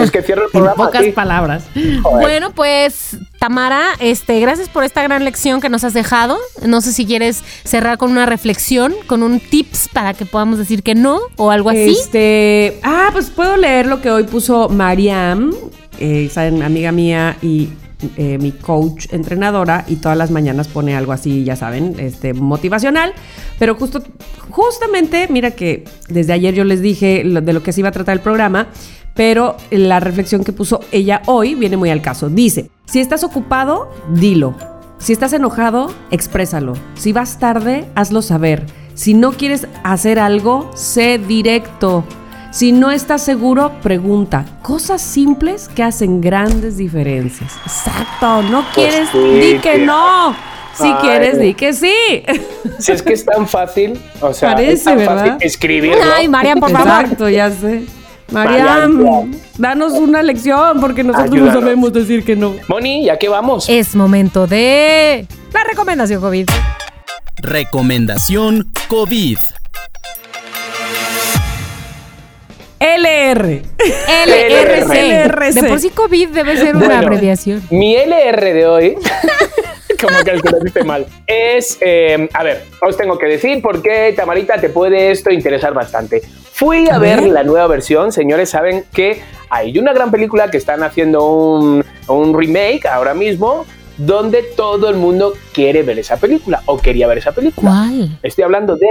Es que cierro el programa. En pocas palabras. Bueno, pues Tamara, este, gracias por esta gran lección que nos has dejado. No sé si quieres cerrar con una reflexión, con un tips para que podamos decir que no o algo así. Este, ah, pues puedo leer lo que hoy puso Mariam, eh, amiga mía y eh, mi coach entrenadora y todas las mañanas pone algo así, ya saben, este, motivacional. Pero justo, justamente, mira que desde ayer yo les dije de lo que se iba a tratar el programa, pero la reflexión que puso ella hoy viene muy al caso. Dice, si estás ocupado, dilo. Si estás enojado, exprésalo. Si vas tarde, hazlo saber. Si no quieres hacer algo, sé directo. Si no estás seguro, pregunta. Cosas simples que hacen grandes diferencias. Exacto. No pues quieres, di que no. Si quieres, di que sí. Si es que es tan fácil, o sea, Parece, es tan ¿verdad? fácil escribirlo. Ay, Mariam, por favor. Exacto, ya sé. Mariam, danos una lección porque nosotros no sabemos decir que no. Moni, ¿ya qué vamos? Es momento de la recomendación COVID. Recomendación COVID. LR. LRC. LRC. De por sí COVID debe ser una abreviación. Mi LR de hoy, como que lo dice mal, es, eh, a ver, os tengo que decir por qué, Tamarita, te puede esto interesar bastante. Fui a, ver, la nueva versión, señores, saben que hay una gran película que están haciendo un, un remake ahora mismo donde todo el mundo quiere ver esa película o quería ver esa película. ¿Cuál? Estoy hablando de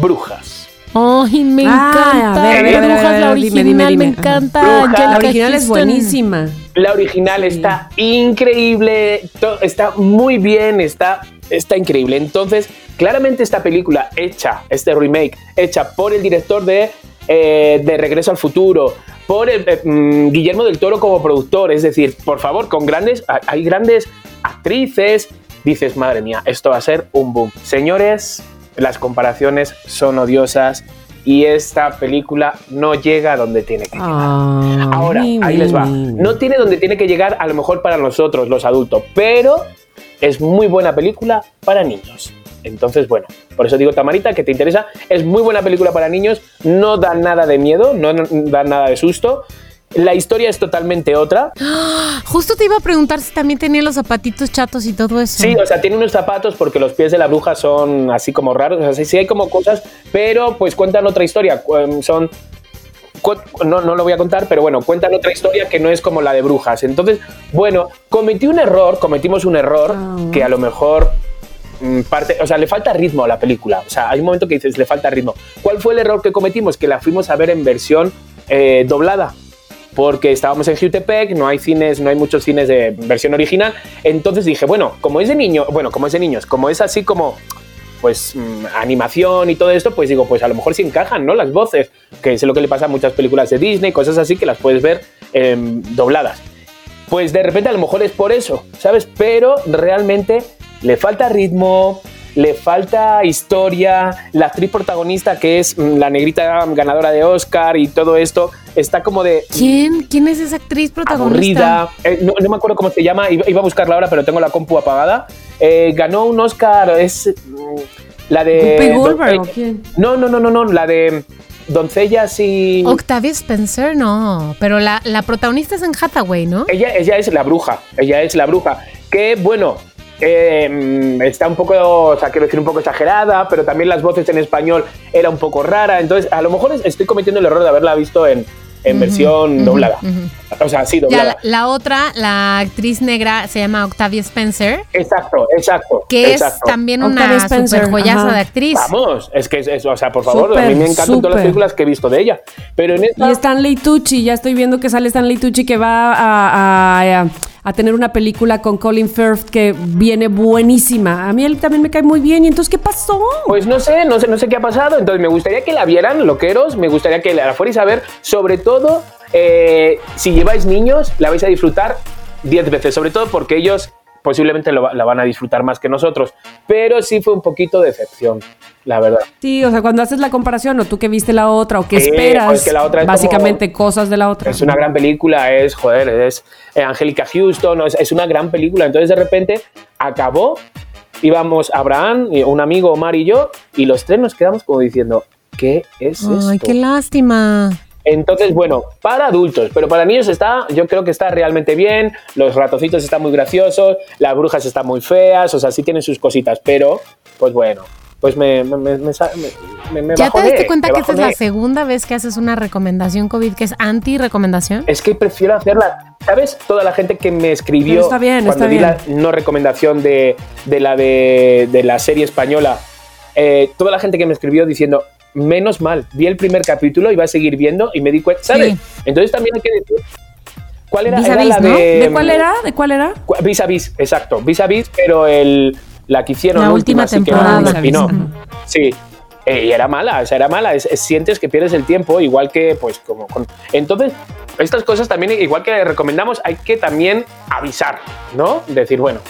Brujas. ¡Ay, me encanta! Brujas, la original, me encanta. la original es buenísima. La original está increíble, está muy bien, está, está increíble. Entonces, claramente esta película hecha, este remake, hecha por el director de, eh, de Regreso al Futuro, por el, eh, mm, Guillermo del Toro como productor, es decir, por favor, con grandes, hay grandes actrices, dices, madre mía, esto va a ser un boom. Señores, las comparaciones son odiosas y esta película no llega a donde tiene que llegar. Ah, Ahora, ahí les va. No tiene donde tiene que llegar a lo mejor para nosotros, los adultos, pero es muy buena película para niños. Entonces, bueno, por eso digo, Tamarita, que te interesa, es muy buena película para niños, no da nada de miedo, no da nada de susto, la historia es totalmente otra. Justo te iba a preguntar si también tenía los zapatitos chatos y todo eso. Sí, o sea, tiene unos zapatos porque los pies de la bruja son así como raros. O sea, sí, hay como cosas, pero pues cuentan otra historia. Son no, no lo voy a contar, pero bueno, cuentan otra historia que no es como la de brujas. Entonces, bueno, cometí un error, cometimos un error ah. que a lo mejor mm, parte, o sea, le falta ritmo a la película. O sea, hay un momento que dices, le falta ritmo. ¿Cuál fue el error que cometimos? Que la fuimos a ver en versión eh, doblada porque estábamos en Jutepec, no hay cines, no hay muchos cines de versión original. Entonces dije, bueno, como es de niños, bueno, como es de niños, como es así como pues mm, animación y todo esto, pues digo, pues a lo mejor sí encajan, ¿no? Las voces, que es lo que le pasa a muchas películas de Disney, cosas así que las puedes ver em, dobladas. pues de repente a lo mejor es por eso, ¿sabes? Pero realmente le falta ritmo, le falta historia, la actriz protagonista que es mm, la negrita ganadora de Oscar y todo esto, está como de... ¿Quién? ¿Quién es esa actriz protagonista? Aburrida. Eh, no, me acuerdo cómo se llama, iba, a buscarla ahora, pero tengo la compu apagada. Eh, ganó un Oscar, es mm, la de... o quién? No, no, no, no, no, la de doncellas y... Octavia Spencer, no, pero la, la protagonista es en Hathaway, ¿no? Ella, ella es la bruja, ella es la bruja, que bueno, eh, está un poco, o sea, quiero decir, un poco exagerada, pero también las voces en español era un poco rara. Entonces, a lo mejor estoy cometiendo el error de haberla visto en, versión doblada. O sea, sí, doblada. la, otra, la actriz negra se llama Octavia Spencer. Exacto, exacto. Que es también una super joyaza de actriz. Vamos, es que es eso, o sea, por favor, a mí me encantan todas las películas que he visto de ella. Pero en esta... Y Stanley Tucci, ya estoy viendo que sale Stanley Tucci que va a a tener una película con Colin Firth que viene buenísima. A mí él también me cae muy bien. ¿Y entonces qué pasó? Pues no sé, no sé, no sé qué ha pasado. Entonces me gustaría que la vieran, loqueros. Me gustaría que la fuerais a ver. Sobre todo, eh, si lleváis niños, la vais a disfrutar 10 veces. Sobre todo porque ellos posiblemente la van a disfrutar más que nosotros. Pero sí fue un poquito de decepción la verdad. Sí, o sea, cuando haces la comparación, o tú que viste la otra, o que esperas, que la otra básicamente cosas de la otra. Es una gran película, es, joder, es eh, Angélica Houston, es, es, una gran película. Entonces, de repente, acabó, íbamos Abraham, un amigo, Omar y yo, y los tres nos quedamos como diciendo, ¿qué es esto? Ay, qué lástima. Entonces, bueno, para adultos, pero para niños está, yo creo que está realmente bien, los ratoncitos están muy graciosos, las brujas están muy feas, o sea, sí tienen sus cositas, pero, pues bueno, pues me, me, me, me ¿Ya te diste cuenta que esta es la segunda vez que haces una recomendación COVID que es anti-recomendación? Es que prefiero hacerla. ¿Sabes? Toda la gente que me escribió está bien, cuando di la no recomendación de, de la de, de, la serie española, eh, toda la gente que me escribió diciendo, menos mal, vi el primer capítulo y va a seguir viendo y me di cuenta, ¿sabes? Entonces también hay que decir ¿Cuál era, era la de, ¿De cuál era? ¿De cuál era? Vis a vis, exacto. Vis a vis, pero el, la que hicieron la última, temporada. Sí, eh, y era mala, o sea, era mala. sientes que pierdes el tiempo, igual que, pues, como con. Entonces, estas cosas también, igual que recomendamos, hay que también avisar, ¿no? Decir, bueno,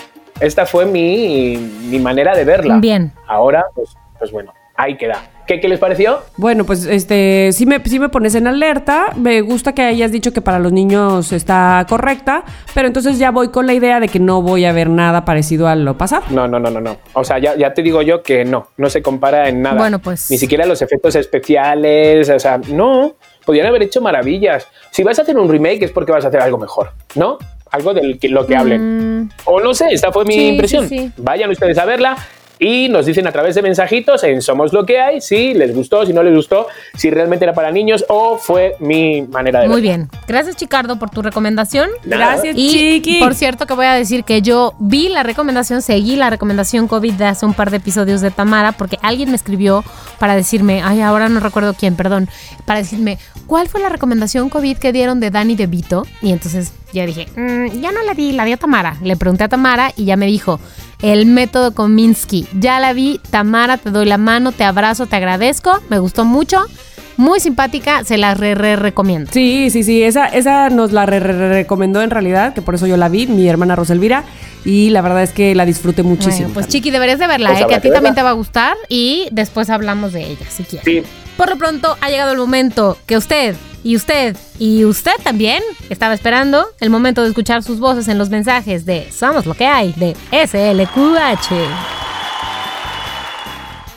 esta fue mi, mi manera de verla. Bien. Ahora, pues, pues bueno, ahí queda. ¿Qué, les pareció? Bueno, pues este sí me, sí me pones en alerta. Me gusta que hayas dicho que para los niños está correcta, pero entonces ya voy con la idea de que no voy a ver nada parecido a lo pasado. No, no, no, no, no. O sea, ya, ya te digo yo que no, no se compara en nada. Bueno, pues. Ni siquiera los efectos especiales, o sea, no. Podrían haber hecho maravillas. Si vas a hacer un remake es porque vas a hacer algo mejor, ¿no? algo de lo que hablen. Mm. O no sé, esta fue mi impresión. Vayan ustedes a verla y nos dicen a través de mensajitos en Somos lo que hay si les gustó, si no les gustó, si realmente era para niños o fue mi manera de Muy bien. Gracias, Chicardo, por tu recomendación. Gracias, y, Chiqui. Por cierto, que voy a decir que yo vi la recomendación, seguí la recomendación COVID de hace un par de episodios de Tamara, porque alguien me escribió para decirme, ay, ahora no recuerdo quién, perdón, para decirme, ¿cuál fue la recomendación COVID que dieron de Dani de Vito? Y entonces ya dije, mm, ya no la di, la dio Tamara. Le pregunté a Tamara y ya me dijo, el método Kominsky. Ya la vi, Tamara, te doy la mano, te abrazo, te agradezco, me gustó mucho. Muy simpática, se la re, re recomiendo. Sí, sí, sí, esa, esa nos la re, re, recomendó en realidad, que por eso yo la vi, mi hermana Roselvira, y la verdad es que la disfruté muchísimo. pues Chiqui, deberías de verla, pues eh, que a ti también te va a gustar y después hablamos de ella, si quieres. Sí. Por lo pronto ha llegado el momento que usted y usted, y usted también, estaba esperando el momento de escuchar sus voces en los mensajes de Somos lo que hay de SLQH.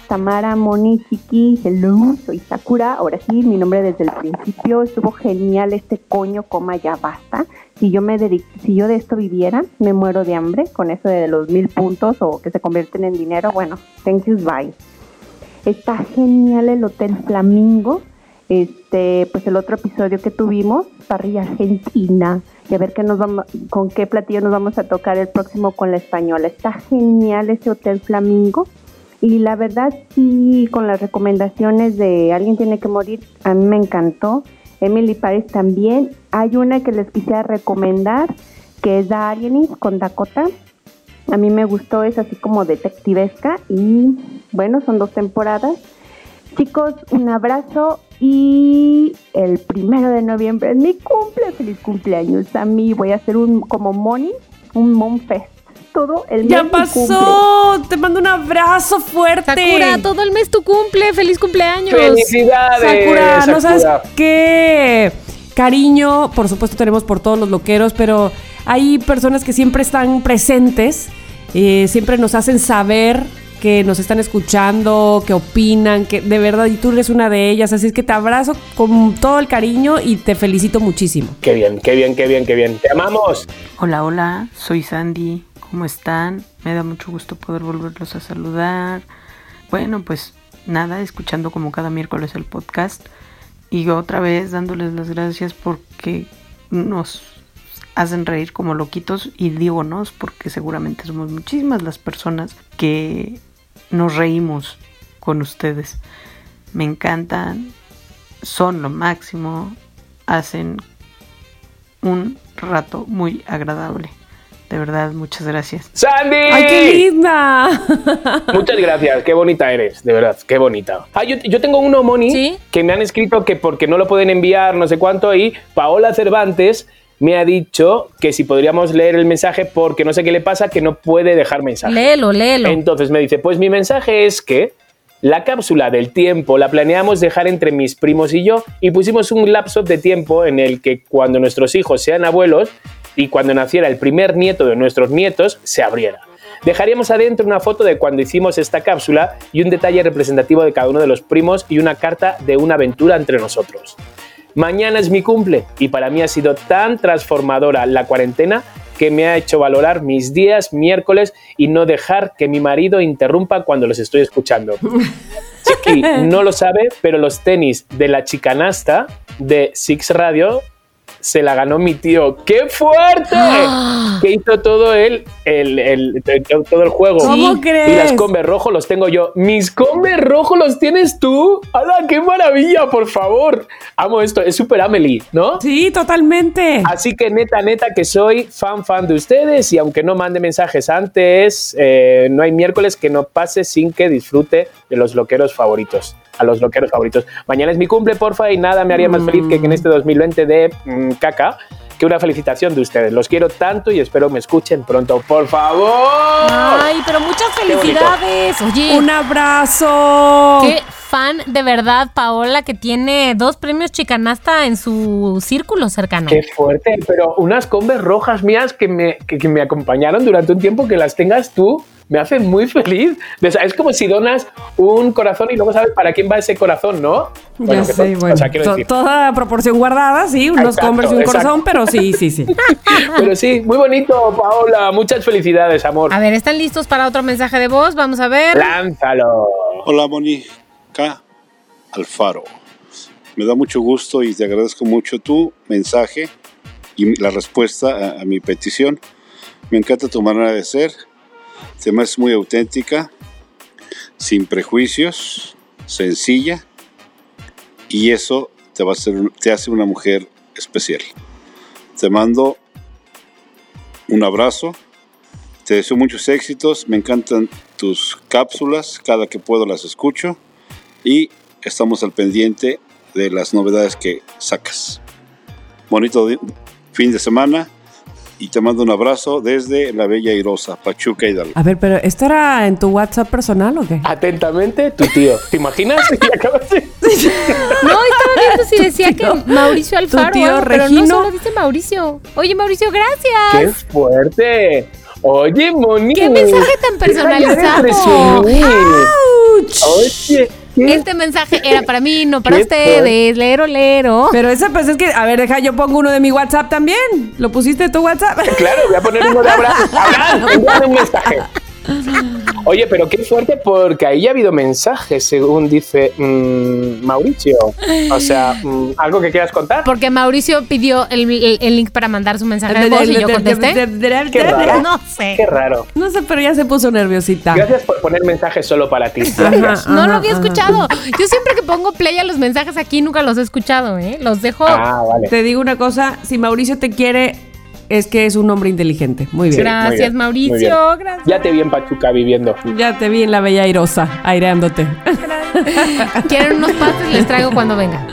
Tamara, Moni, Chiqui, hello, soy Sakura. Ahora sí, mi nombre desde el principio. Estuvo genial este coño, coma, ya basta. Si yo, me si yo de esto viviera, me muero de hambre con eso de los mil puntos o que se convierten en dinero. Bueno, thank you, bye. Está genial el Hotel Flamingo este, pues el otro episodio que tuvimos, parrilla argentina, y a ver qué nos vamos, con qué platillo nos vamos a tocar el próximo con la española. Está genial ese Hotel Flamingo. Y la verdad sí, con las recomendaciones de Alguien tiene que morir, a mí me encantó. Emily Paris también. Hay una que les quisiera recomendar, que es The Alienis con Dakota. A mí me gustó, es así como detectivesca y bueno, son dos temporadas. Chicos, un abrazo Y el primero de noviembre es mi cumple. Feliz cumpleaños a mí. Voy a hacer un como Moni, un Mom Fest. Todo el mes. Ya pasó. Te mando un abrazo fuerte. Sakura, todo el mes tu cumple. Feliz cumpleaños. Felicidades. Sakura, no sabes qué cariño, por supuesto tenemos por todos los loqueros, pero hay personas que siempre están presentes, eh, siempre nos hacen saber que nos están escuchando, que opinan, que de verdad, y tú eres una de ellas, así es que te abrazo con todo el cariño y te felicito muchísimo. Qué bien, qué bien, qué bien, qué bien. Te amamos. Hola, hola, soy Sandy, ¿cómo están? Me da mucho gusto poder volverlos a saludar. Bueno, pues nada, escuchando como cada miércoles el podcast y otra vez dándoles las gracias porque nos hacen reír como loquitos y digo nos porque seguramente somos muchísimas las personas que nos reímos con ustedes. Me encantan, son lo máximo, hacen un rato muy agradable. De verdad, muchas gracias. ¡Sandy! ¡Ay, qué linda! Muchas gracias, qué bonita eres, de verdad, qué bonita. Ah, yo, tengo uno, Moni, que me han escrito que porque no lo pueden enviar, no sé cuánto, y Paola Cervantes me ha dicho que si podríamos leer el mensaje porque no sé qué le pasa, que no puede dejar mensaje. Léelo, léelo. Entonces me dice, pues mi mensaje es que la cápsula del tiempo la planeamos dejar entre mis primos y yo y pusimos un lapso de tiempo en el que cuando nuestros hijos sean abuelos y cuando naciera el primer nieto de nuestros nietos se abriera. Dejaríamos adentro una foto de cuando hicimos esta cápsula y un detalle representativo de cada uno de los primos y una carta de una aventura entre nosotros. Mañana es mi cumple y para mí ha sido tan transformadora la cuarentena que me ha hecho valorar mis días miércoles y no dejar que mi marido interrumpa cuando los estoy escuchando. Chiqui no lo sabe, pero los tenis de la chicanasta de Six Radio se la ganó mi tío. ¡Qué fuerte! Que hizo todo el, el, todo el juego. ¿Cómo crees? Y las combes rojo los tengo yo. ¿Mis combes rojo los tienes tú? ¡Hala, qué maravilla, por favor! Amo esto, es súper Amelie, ¿no? Sí, totalmente. Así que neta, neta, que soy fan, fan de ustedes y aunque no mande mensajes antes, eh, no hay miércoles que no pase sin que disfrute de los loqueros favoritos a los loqueros favoritos. Mañana es mi cumple, porfa, y nada me haría más feliz que, que en este 2020 de mm, caca que una felicitación de ustedes. Los quiero tanto y espero me escuchen pronto, por favor. Ay, pero muchas felicidades. Oye, un abrazo. Qué fan de verdad, Paola, que tiene dos premios chicanasta en su círculo cercano. Qué fuerte, pero unas combes rojas mías que me, que me acompañaron durante un tiempo, que las tengas tú me hace muy feliz. Es como si donas un corazón y luego sabes para quién va ese corazón, ¿no? Bueno, ya sé, bueno. toda proporción guardada, sí, unos Converse y un corazón, pero sí, sí, sí. pero sí, muy bonito, Paola. Muchas felicidades, amor. A ver, ¿están listos para otro mensaje de voz? Vamos a ver. Lánzalo. Hola, Mónica Alfaro. Me da mucho gusto y te agradezco mucho tu mensaje y la respuesta a mi petición. Me encanta tu manera de ser me hace muy auténtica, sin prejuicios, sencilla, y eso te, va a te hace una mujer especial. Te mando un abrazo, te deseo muchos éxitos, me encantan tus cápsulas, cada que puedo las escucho y estamos al pendiente de las novedades que sacas. Bonito fin de semana y te mando un abrazo desde la Bella Irosa, Pachuca Hidalgo. A ver, pero ¿esto era en tu WhatsApp personal o qué? Atentamente, tu tío. ¿Te imaginas? no, estaba viendo si decía que Mauricio Alfaro, tu tío pero no solo dice Mauricio. Oye, Mauricio, gracias. ¡Qué fuerte! Oye, Moni. ¡Qué mensaje tan personalizado! ¡Auch! Oye. Este mensaje era para mí, no para ustedes. Lero, lero. Pero ese, pues es que, a ver, deja, yo pongo uno de mi WhatsApp también. ¿Lo pusiste tu WhatsApp? Claro, voy a poner uno de Abraham. Abraham, un mensaje. Oye, pero qué suerte porque ahí ha habido mensajes, según dice mm, Mauricio. O sea, mm, ¿algo que quieras contar? Porque Mauricio pidió el, link para mandar su mensaje de voz y yo contesté. Qué raro. No sé. Qué raro. No sé, pero ya se puso nerviosita. Gracias por poner mensajes solo para ti. no lo había escuchado. Yo siempre que pongo play a los mensajes aquí nunca los he escuchado, ¿eh? Los dejo. Ah, vale. Te digo una cosa, si Mauricio te quiere es que es un hombre inteligente. Muy bien. gracias, Mauricio. Gracias. Ya te vi en Pachuca viviendo. Ya te vi en la Bella Airosa, aireándote. Quieren unos patos les traigo cuando venga.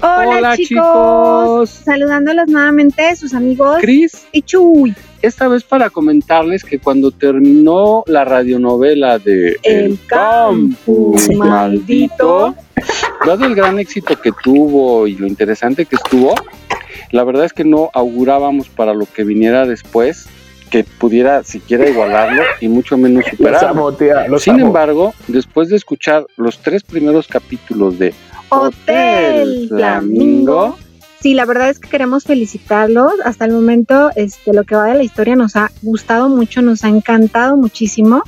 Hola, chicos. Saludándolos nuevamente, sus amigos. Cris. Y Chuy. Esta vez para comentarles que cuando terminó la radionovela de El, Campus Maldito, dado el gran éxito que tuvo y lo interesante que estuvo, la verdad es que no augurábamos para lo que viniera después que pudiera siquiera igualarlo y mucho menos superarlo. Sin embargo, después de escuchar los tres primeros capítulos de Hotel Flamingo. Sí, la verdad es que queremos felicitarlos. Hasta el momento, este, lo que va de la historia nos ha gustado mucho, nos ha encantado muchísimo.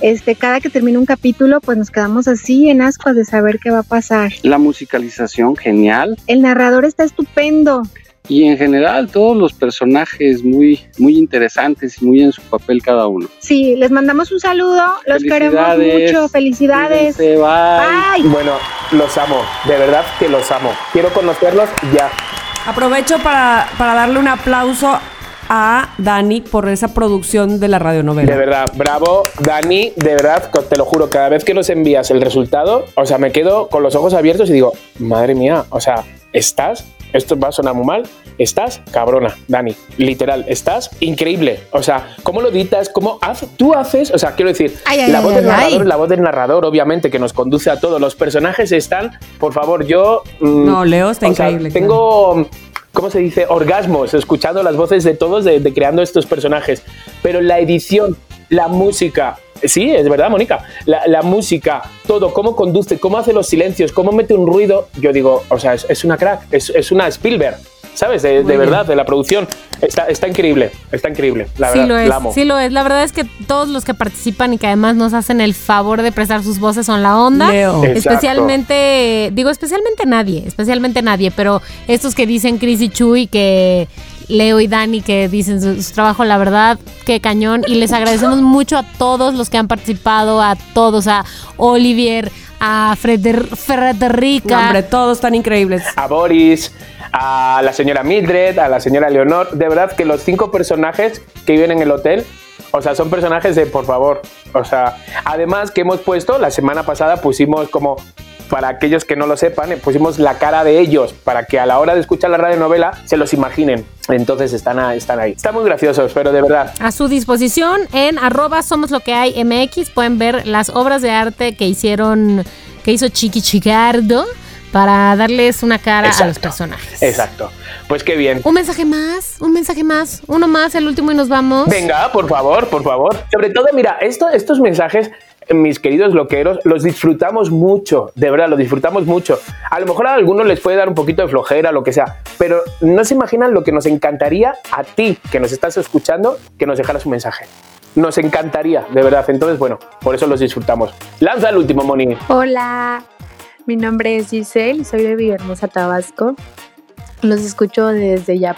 Este, cada que termina un capítulo, pues nos quedamos así en ascuas de saber qué va a pasar. La musicalización, genial. El narrador está estupendo y en general todos los personajes muy, muy interesantes y muy en su papel cada uno. Sí, les mandamos un saludo, los queremos mucho, felicidades. bye. Bueno, los amo, de verdad que los amo. Quiero conocerlos ya. Aprovecho para, para darle un aplauso a Dani por esa producción de la radionovela. De verdad, bravo, Dani, de verdad, te lo juro, cada vez que nos envías el resultado, o sea, me quedo con los ojos abiertos y digo, madre mía, o sea, estás esto va a sonar muy mal, estás cabrona, Dani. Literal, estás increíble. O sea, ¿cómo lo editas? ¿Cómo tú haces? O sea, quiero decir, la, voz del narrador, la voz del narrador, obviamente, que nos conduce a todos. Los personajes están, por favor, yo. Mm, no, Leo está increíble. tengo. ¿Cómo se dice? Orgasmos, escuchando las voces de todos, de creando estos personajes. Pero la edición, la música, Sí, es verdad, Mónica. La, música, todo, cómo conduce, cómo hace los silencios, cómo mete un ruido. Yo digo, o sea, es, una crack, es, una Spielberg. ¿Sabes? De, verdad, de la producción. Está, está, increíble, está increíble. La sí verdad, lo es, la amo. Sí lo es. La verdad es que todos los que participan y que además nos hacen el favor de prestar sus voces son la onda. Especialmente, digo, especialmente nadie, especialmente nadie, pero estos que dicen Chris y Chuy que Leo y Dani que dicen su, trabajo, la verdad, qué cañón. Y les agradecemos mucho a todos los que han participado, a todos, a Olivier, a Freder, Frederica. hombre, todos tan increíbles. A Boris, a la señora Mildred, a la señora Leonor. De verdad que los cinco personajes que viven en el hotel o sea, son personajes de por favor. O sea, además que hemos puesto, la semana pasada pusimos como para aquellos que no lo sepan, eh, pusimos la cara de ellos para que a la hora de escuchar la radionovela se los imaginen. Entonces están, están ahí. Están muy graciosos, pero de verdad. A su disposición en arroba somos lo que hay MX pueden ver las obras de arte que hicieron, que hizo Chiqui Chicardo para darles una cara a los personajes. Exacto. Pues qué bien. Un mensaje más, un mensaje más, uno más, el último y nos vamos. Venga, por favor, por favor. Sobre todo, mira, esto, estos mensajes mis queridos loqueros, los disfrutamos mucho, de verdad, lo disfrutamos mucho. A lo mejor a algunos les puede dar un poquito de flojera, lo que sea, pero no se imaginan lo que nos encantaría a ti, que nos estás escuchando, que nos dejaras un mensaje. Nos encantaría, de verdad. Entonces, bueno, por eso los disfrutamos. Lanza el último, Moni. Hola, mi nombre es Giselle, soy de Villahermosa, Tabasco. Los escucho desde Ya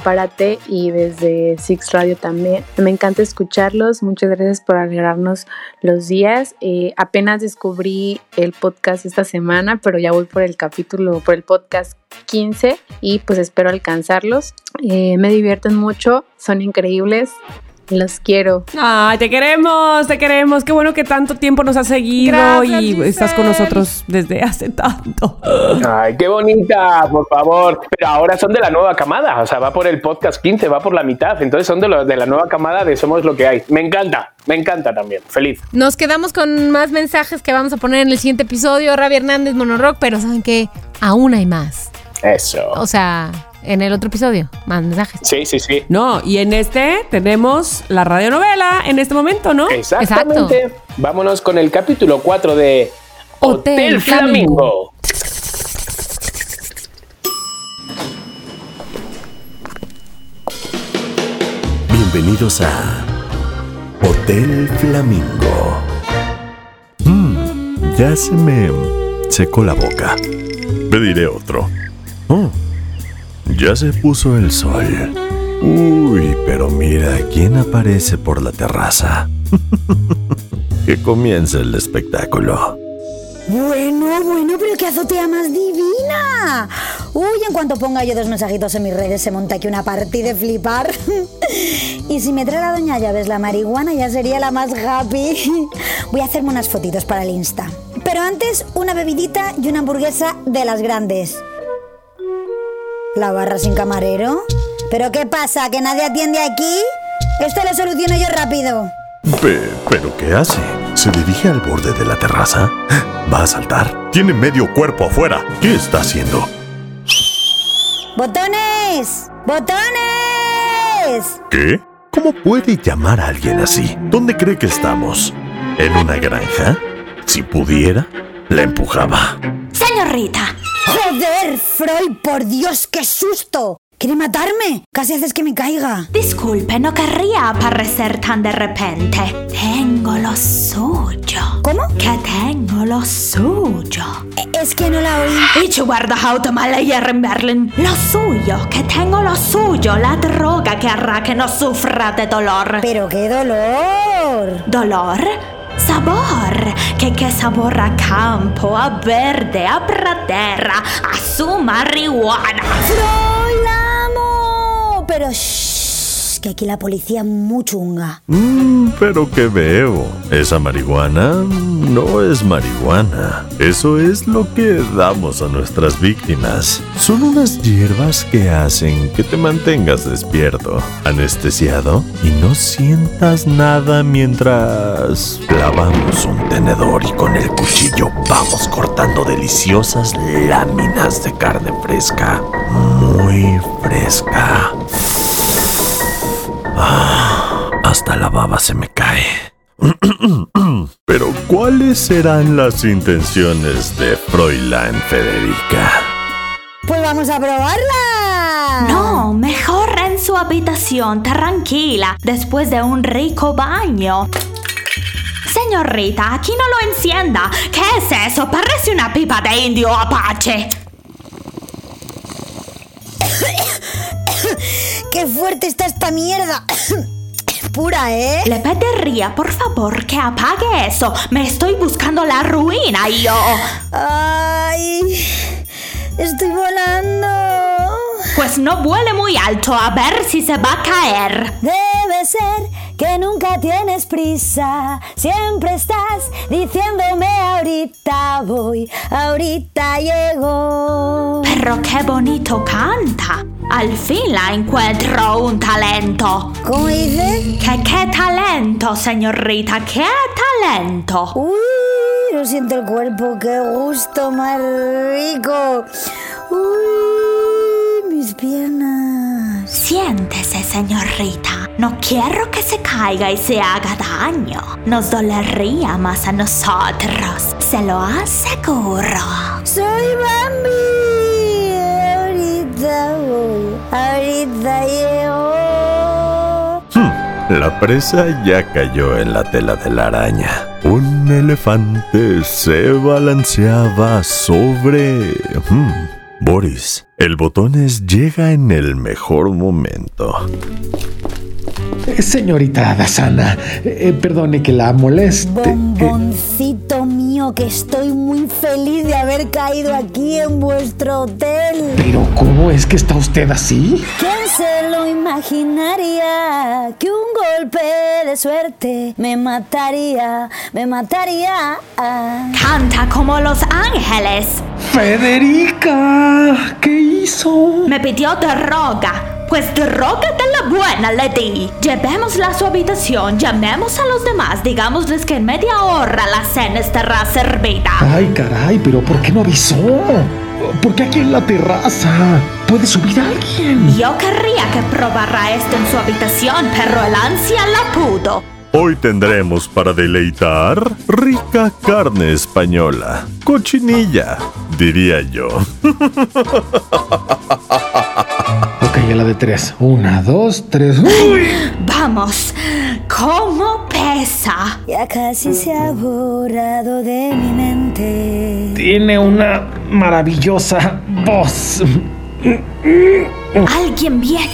y desde Six Radio también. Me encanta escucharlos. Muchas gracias por alegrarnos los días. Eh, apenas descubrí el podcast esta semana, pero ya voy por el capítulo, por el podcast 15 y pues espero alcanzarlos. Eh, me divierten mucho, son increíbles. Los quiero. Ay, te queremos, te queremos. Qué bueno que tanto tiempo nos has seguido y estás con nosotros desde hace tanto. Ay, qué bonita, por favor. Pero ahora son de la nueva camada, o sea, va por el podcast 15, va por la mitad. Entonces son de, los de la nueva camada de Somos lo que hay. Me encanta, me encanta también. Feliz. Nos quedamos con más mensajes que vamos a poner en el siguiente episodio. Ravi Hernández, Monorock, pero ¿saben qué? Aún hay más. Eso. O sea, en el otro episodio. Más mensajes. Sí, sí, sí. No, y en este tenemos la radionovela en este momento, ¿no? Exactamente. Vámonos con el capítulo 4 de Hotel, Flamingo. Bienvenidos a Hotel Flamingo. Mmm, ya se me secó la boca. Pediré otro. Oh, ya se puso el sol. Uy, pero mira quién aparece por la terraza. que comience el espectáculo. Bueno, bueno, pero qué azotea más divina. Uy, en cuanto ponga yo dos mensajitos en mis redes se monta aquí una partida de flipar. y si me trae la doña Llaves la marihuana ya sería la más happy. Voy a hacerme unas fotitos para el Insta. Pero antes, una bebidita y una hamburguesa de las grandes. ¿La barra sin camarero? ¿Pero qué pasa? ¿Que nadie atiende aquí? Esto lo soluciono yo rápido. ¿Pero qué hace? ¿Se dirige al borde de la terraza? ¿Va a saltar? Tiene medio cuerpo afuera. ¿Qué está haciendo? ¡Botones! ¡Botones! ¿Qué? ¿Cómo puede llamar a alguien así? ¿Dónde cree que estamos? ¿En una granja? Si pudiera, la empujaba. Señorita, Joder, Freud, por Dios, qué susto. ¿Quiere matarme? Casi haces que me caiga. Disculpe, no querría aparecer tan de repente. Tengo lo suyo. ¿Cómo? Que tengo lo suyo. E, es que no la oí. Ich guarda hier en Berlin. Lo suyo, que tengo lo suyo. La droga que hará que no sufra de dolor. ¿Pero qué dolor? ¿Dolor? Sabor, que qué sabor a campo, a verde, a pradera, a su marihuana. ¡Froilamo! Pero shh que aquí la policía muy chunga. Mmm, pero que veo. Esa marihuana no es marihuana. Eso es lo que damos a nuestras víctimas. Son unas hierbas que hacen que te mantengas despierto, anestesiado y no sientas nada mientras lavamos un tenedor y con el cuchillo vamos cortando deliciosas láminas de carne fresca. Muy fresca. Ah, hasta la baba se me cae. Pero ¿cuáles serán las intenciones de Fräulein Federica? Pues vamos a probarla. No, mejor en su habitación, tranquila, después de un rico baño. Señorita, aquí no lo encienda. ¿Qué es eso? Parece una pipa de indio apache. ¡Qué fuerte está esta mierda! Pura, ¿eh? Le pediría, por favor, que apague eso. Me estoy buscando la ruina yo. ¡Ay! Estoy volando. Pues no vuele muy alto, a ver si se va a caer. Debe ser que nunca tienes prisa. Siempre estás diciéndome ahorita voy, ahorita llego. Pero qué bonito canta. Al fin la encuentro un talento. ¿Cómo dice? ¿Qué, qué talento, señorita? ¿Qué talento? Uy, no siento el cuerpo. Qué gusto más rico. Uy, mis piernas. Siéntese, señorita. No quiero que se caiga y se haga daño. Nos dolería más a nosotros. Se lo aseguro. Soy Bambi. Ahorita voy. Ahorita llego. Hmm, la presa ya cayó en la tela de la araña. Un elefante se balanceaba sobre... Hmm, Boris, el botones llega en el mejor momento. Señorita Dasana, eh, perdone que la moleste. Bomboncito mío, que estoy muy feliz de haber caído aquí en vuestro hotel. Pero ¿cómo es que está usted así? ¿Quién se lo imaginaría? Que un golpe de suerte me mataría, me mataría. Canta como los ángeles. Federica, ¿qué hizo? Me pidió droga. Pues droga de la buena le di. Llevémosla a su habitación, llamemos a los demás, digámosles que en media hora la cena estará servida. Ay, caray, pero ¿por qué no avisó? ¿Por qué aquí en la terraza? ¿Puede subir alguien? Yo querría que probara esto en su habitación, pero el ansia la pudo. Hoy tendremos para deleitar rica carne española. Cochinilla, diría yo. ok, a la de tres. Una, dos, tres. ¡Uy! Vamos, ¿cómo pesa? Ya casi se ha borrado de mi mente. Tiene una maravillosa voz. Alguien viene.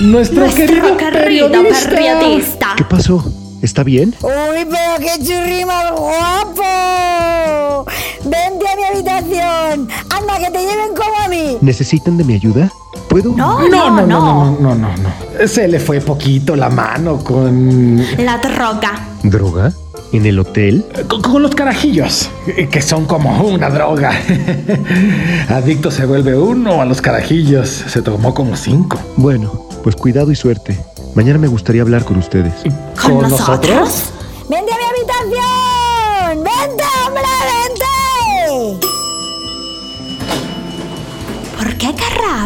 Nuestro, querido, periodista. ¿Qué pasó? ¿Está bien? Uy, pero qué churri más guapo. Vente a mi habitación. Anda que te lleven como a mí. ¿Necesitan de mi ayuda? ¿Puedo? No, no, no, no, no, no, no. Se le fue poquito la mano con... La droga. ¿Droga? ¿En el hotel? Con, con, los carajillos, que son como una droga. Adicto se vuelve uno a los carajillos. Se tomó como cinco. Bueno, pues cuidado y suerte. Mañana me gustaría hablar con ustedes. ¿Con, ¿Con nosotros?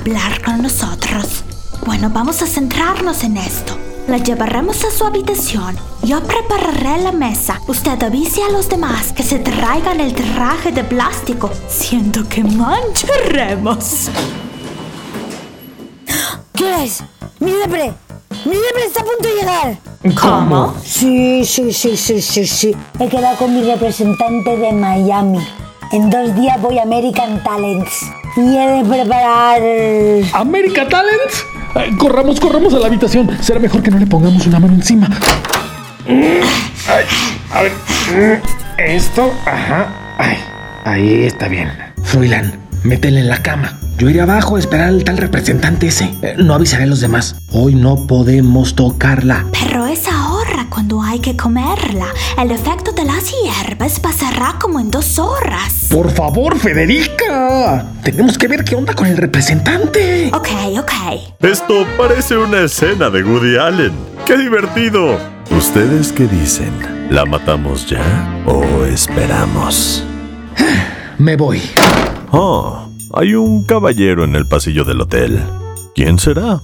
Hablar con nosotros? Bueno, vamos a centrarnos en esto. La llevaremos a su habitación. Yo prepararé la mesa. Usted avise a los demás que se traigan el traje de plástico. Siento que mancharemos. ¿Qué es? ¡Mi depre! ¡Mi depre está a punto de llegar! ¿Cómo? Sí, sí, sí, sí, sí, sí. He quedado con mi representante de Miami. En dos días voy a American Talents. De preparar... ¿American Talents? Ay, corramos, corramos a la habitación. Será mejor que no le pongamos una mano encima. Ay, a ver. Esto, ajá. Ay, ahí está bien. Froilán, métele en la cama. Yo iré abajo a esperar al tal representante ese. Eh, no avisaré a los demás. Hoy no podemos tocarla. Pero es ahora cuando hay que comerla. El efecto de las hierbas pasará como en dos horas. Por favor, Federica. Tenemos que ver qué onda con el representante. Ok, ok. Esto parece una escena de Woody Allen. ¡Qué divertido! ¿Ustedes qué dicen? ¿La matamos ya o esperamos? Me voy. Oh. Hay un caballero en el pasillo del hotel. ¿Quién será?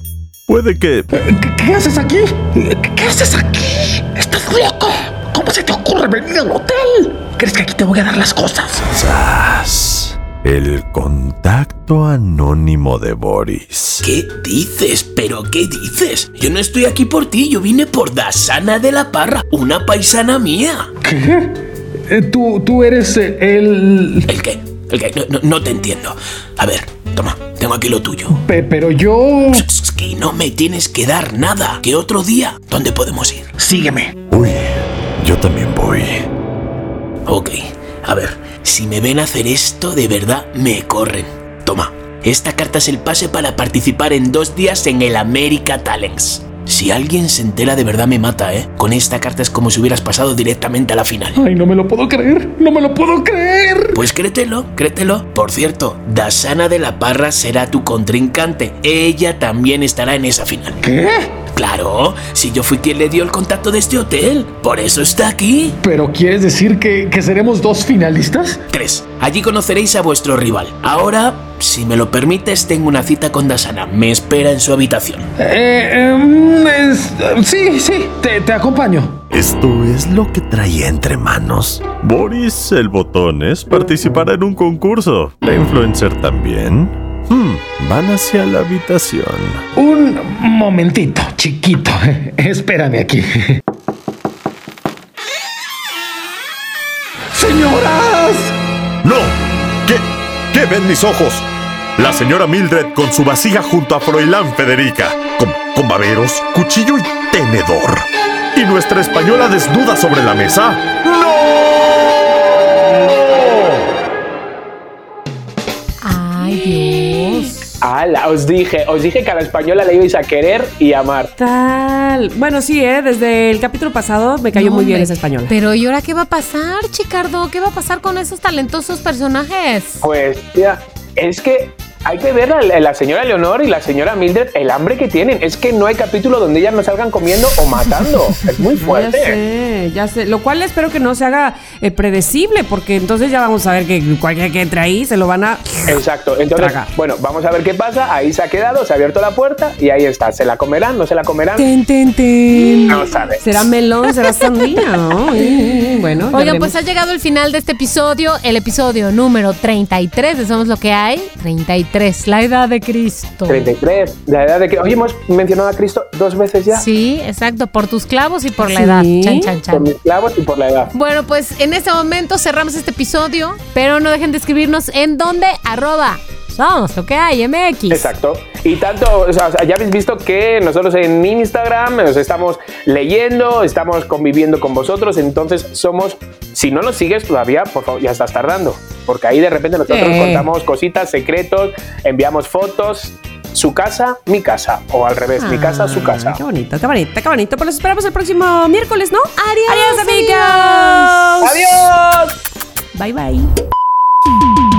Puede que... ¿Qué, qué haces aquí? ¿Qué, haces aquí? ¿Estás loco? ¿Cómo se te ocurre venir al hotel? ¿Crees que aquí te voy a dar las cosas? ¡Sas! El contacto anónimo de Boris. ¿Qué dices? ¿Pero qué dices? Yo no estoy aquí por ti, yo vine por Dasana de la Parra, una paisana mía. ¿Qué? Eh, ¿Tú, tú eres el... ¿El qué? El que no, no, no, te entiendo. A ver, toma, tengo aquí lo tuyo. Pe pero yo... Es que no me tienes que dar nada. ¿Qué otro día? ¿Dónde podemos ir? Sígueme. Uy, también voy. Ok, a ver, si me ven hacer esto, de verdad me corren. Toma, esta carta es el pase para participar en dos días en el America Talents. Si alguien se entera de verdad me mata, ¿eh? Con esta carta es como si hubieras pasado directamente a la final. Ay, no me lo puedo creer, no me lo puedo creer. Pues créetelo, créetelo. Por cierto, Dasana de la Parra será tu contrincante. Ella también estará en esa final. ¿Qué? Claro, si yo fui quien le dio el contacto de este hotel, por eso está aquí. ¿Pero quieres decir que, que seremos dos finalistas? Tres. Allí conoceréis a vuestro rival. Ahora, si me lo permites, tengo una cita con Dasana. Me espera en su habitación. Eh, eh es, sí, sí, te, te, acompaño. Esto es lo que traía entre manos. Boris el Botones participará en un concurso. La influencer también. Hmm, van hacia la habitación. Un momentito, chiquito. Espérame aquí. ¡Señoras! ¡No! ¿Qué? ¿Qué ven mis ojos? La señora Mildred con su vasija junto a Froilán Federica, con, con baberos, cuchillo y tenedor. ¿Y nuestra española desnuda sobre la mesa? ¡No! ¡Hala! Os dije, os dije que a la española la ibais a querer y amar. Tal. Bueno, sí, ¿eh? Desde el capítulo pasado me cayó No, muy bien hombre. esa española. Pero ¿y ahora qué va a pasar, Chicardo? ¿Qué va a pasar con esos talentosos personajes? Pues, tía, es que hay que ver a la, señora Leonor y la señora Mildred el hambre que tienen. Es que no hay capítulo donde ellas no salgan comiendo o matando. es muy Ya fuerte. sé, ya sé. Lo cual espero que no se haga eh, predecible, porque entonces ya vamos a ver que cualquier que entre ahí se lo van a. Exacto. Entonces, Tragar. bueno, vamos a ver qué pasa. Ahí se ha quedado, se ha abierto la puerta y ahí está. ¿Se la comerán? ¿No se la comerán? Ten, ten, ten. No sabe. ¿Será melón? ¿Será sandía? ¿no? Mm, bueno, ya Oigan, pues ha llegado el final de este episodio, el episodio número 33 de Somos lo que hay. 33, la edad de Cristo. 33. La edad de que. Oye, hemos mencionado a Cristo dos veces ya. Sí, exacto, por tus clavos y por la Sí. edad. Chan, chan, Por chan. mis clavos y por la edad. Bueno, pues en este momento cerramos este episodio, pero no dejen de escribirnos en donde arroba Somos lo que hay, MX. Exacto. Y tanto, o sea, ya habéis visto que nosotros en Instagram nos estamos leyendo, estamos conviviendo con vosotros, entonces somos, si no nos sigues todavía, por favor, ya estás tardando, porque ahí de repente nosotros contamos cositas, secretos, enviamos fotos, su casa, mi casa. O al revés, mi casa, su casa. Qué bonito, qué bonito, qué bonito. Pues los esperamos el próximo miércoles, ¿no? Adiós, amigos. Adiós. Bye, bye.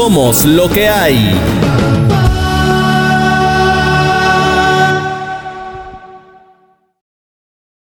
Somos lo que hay.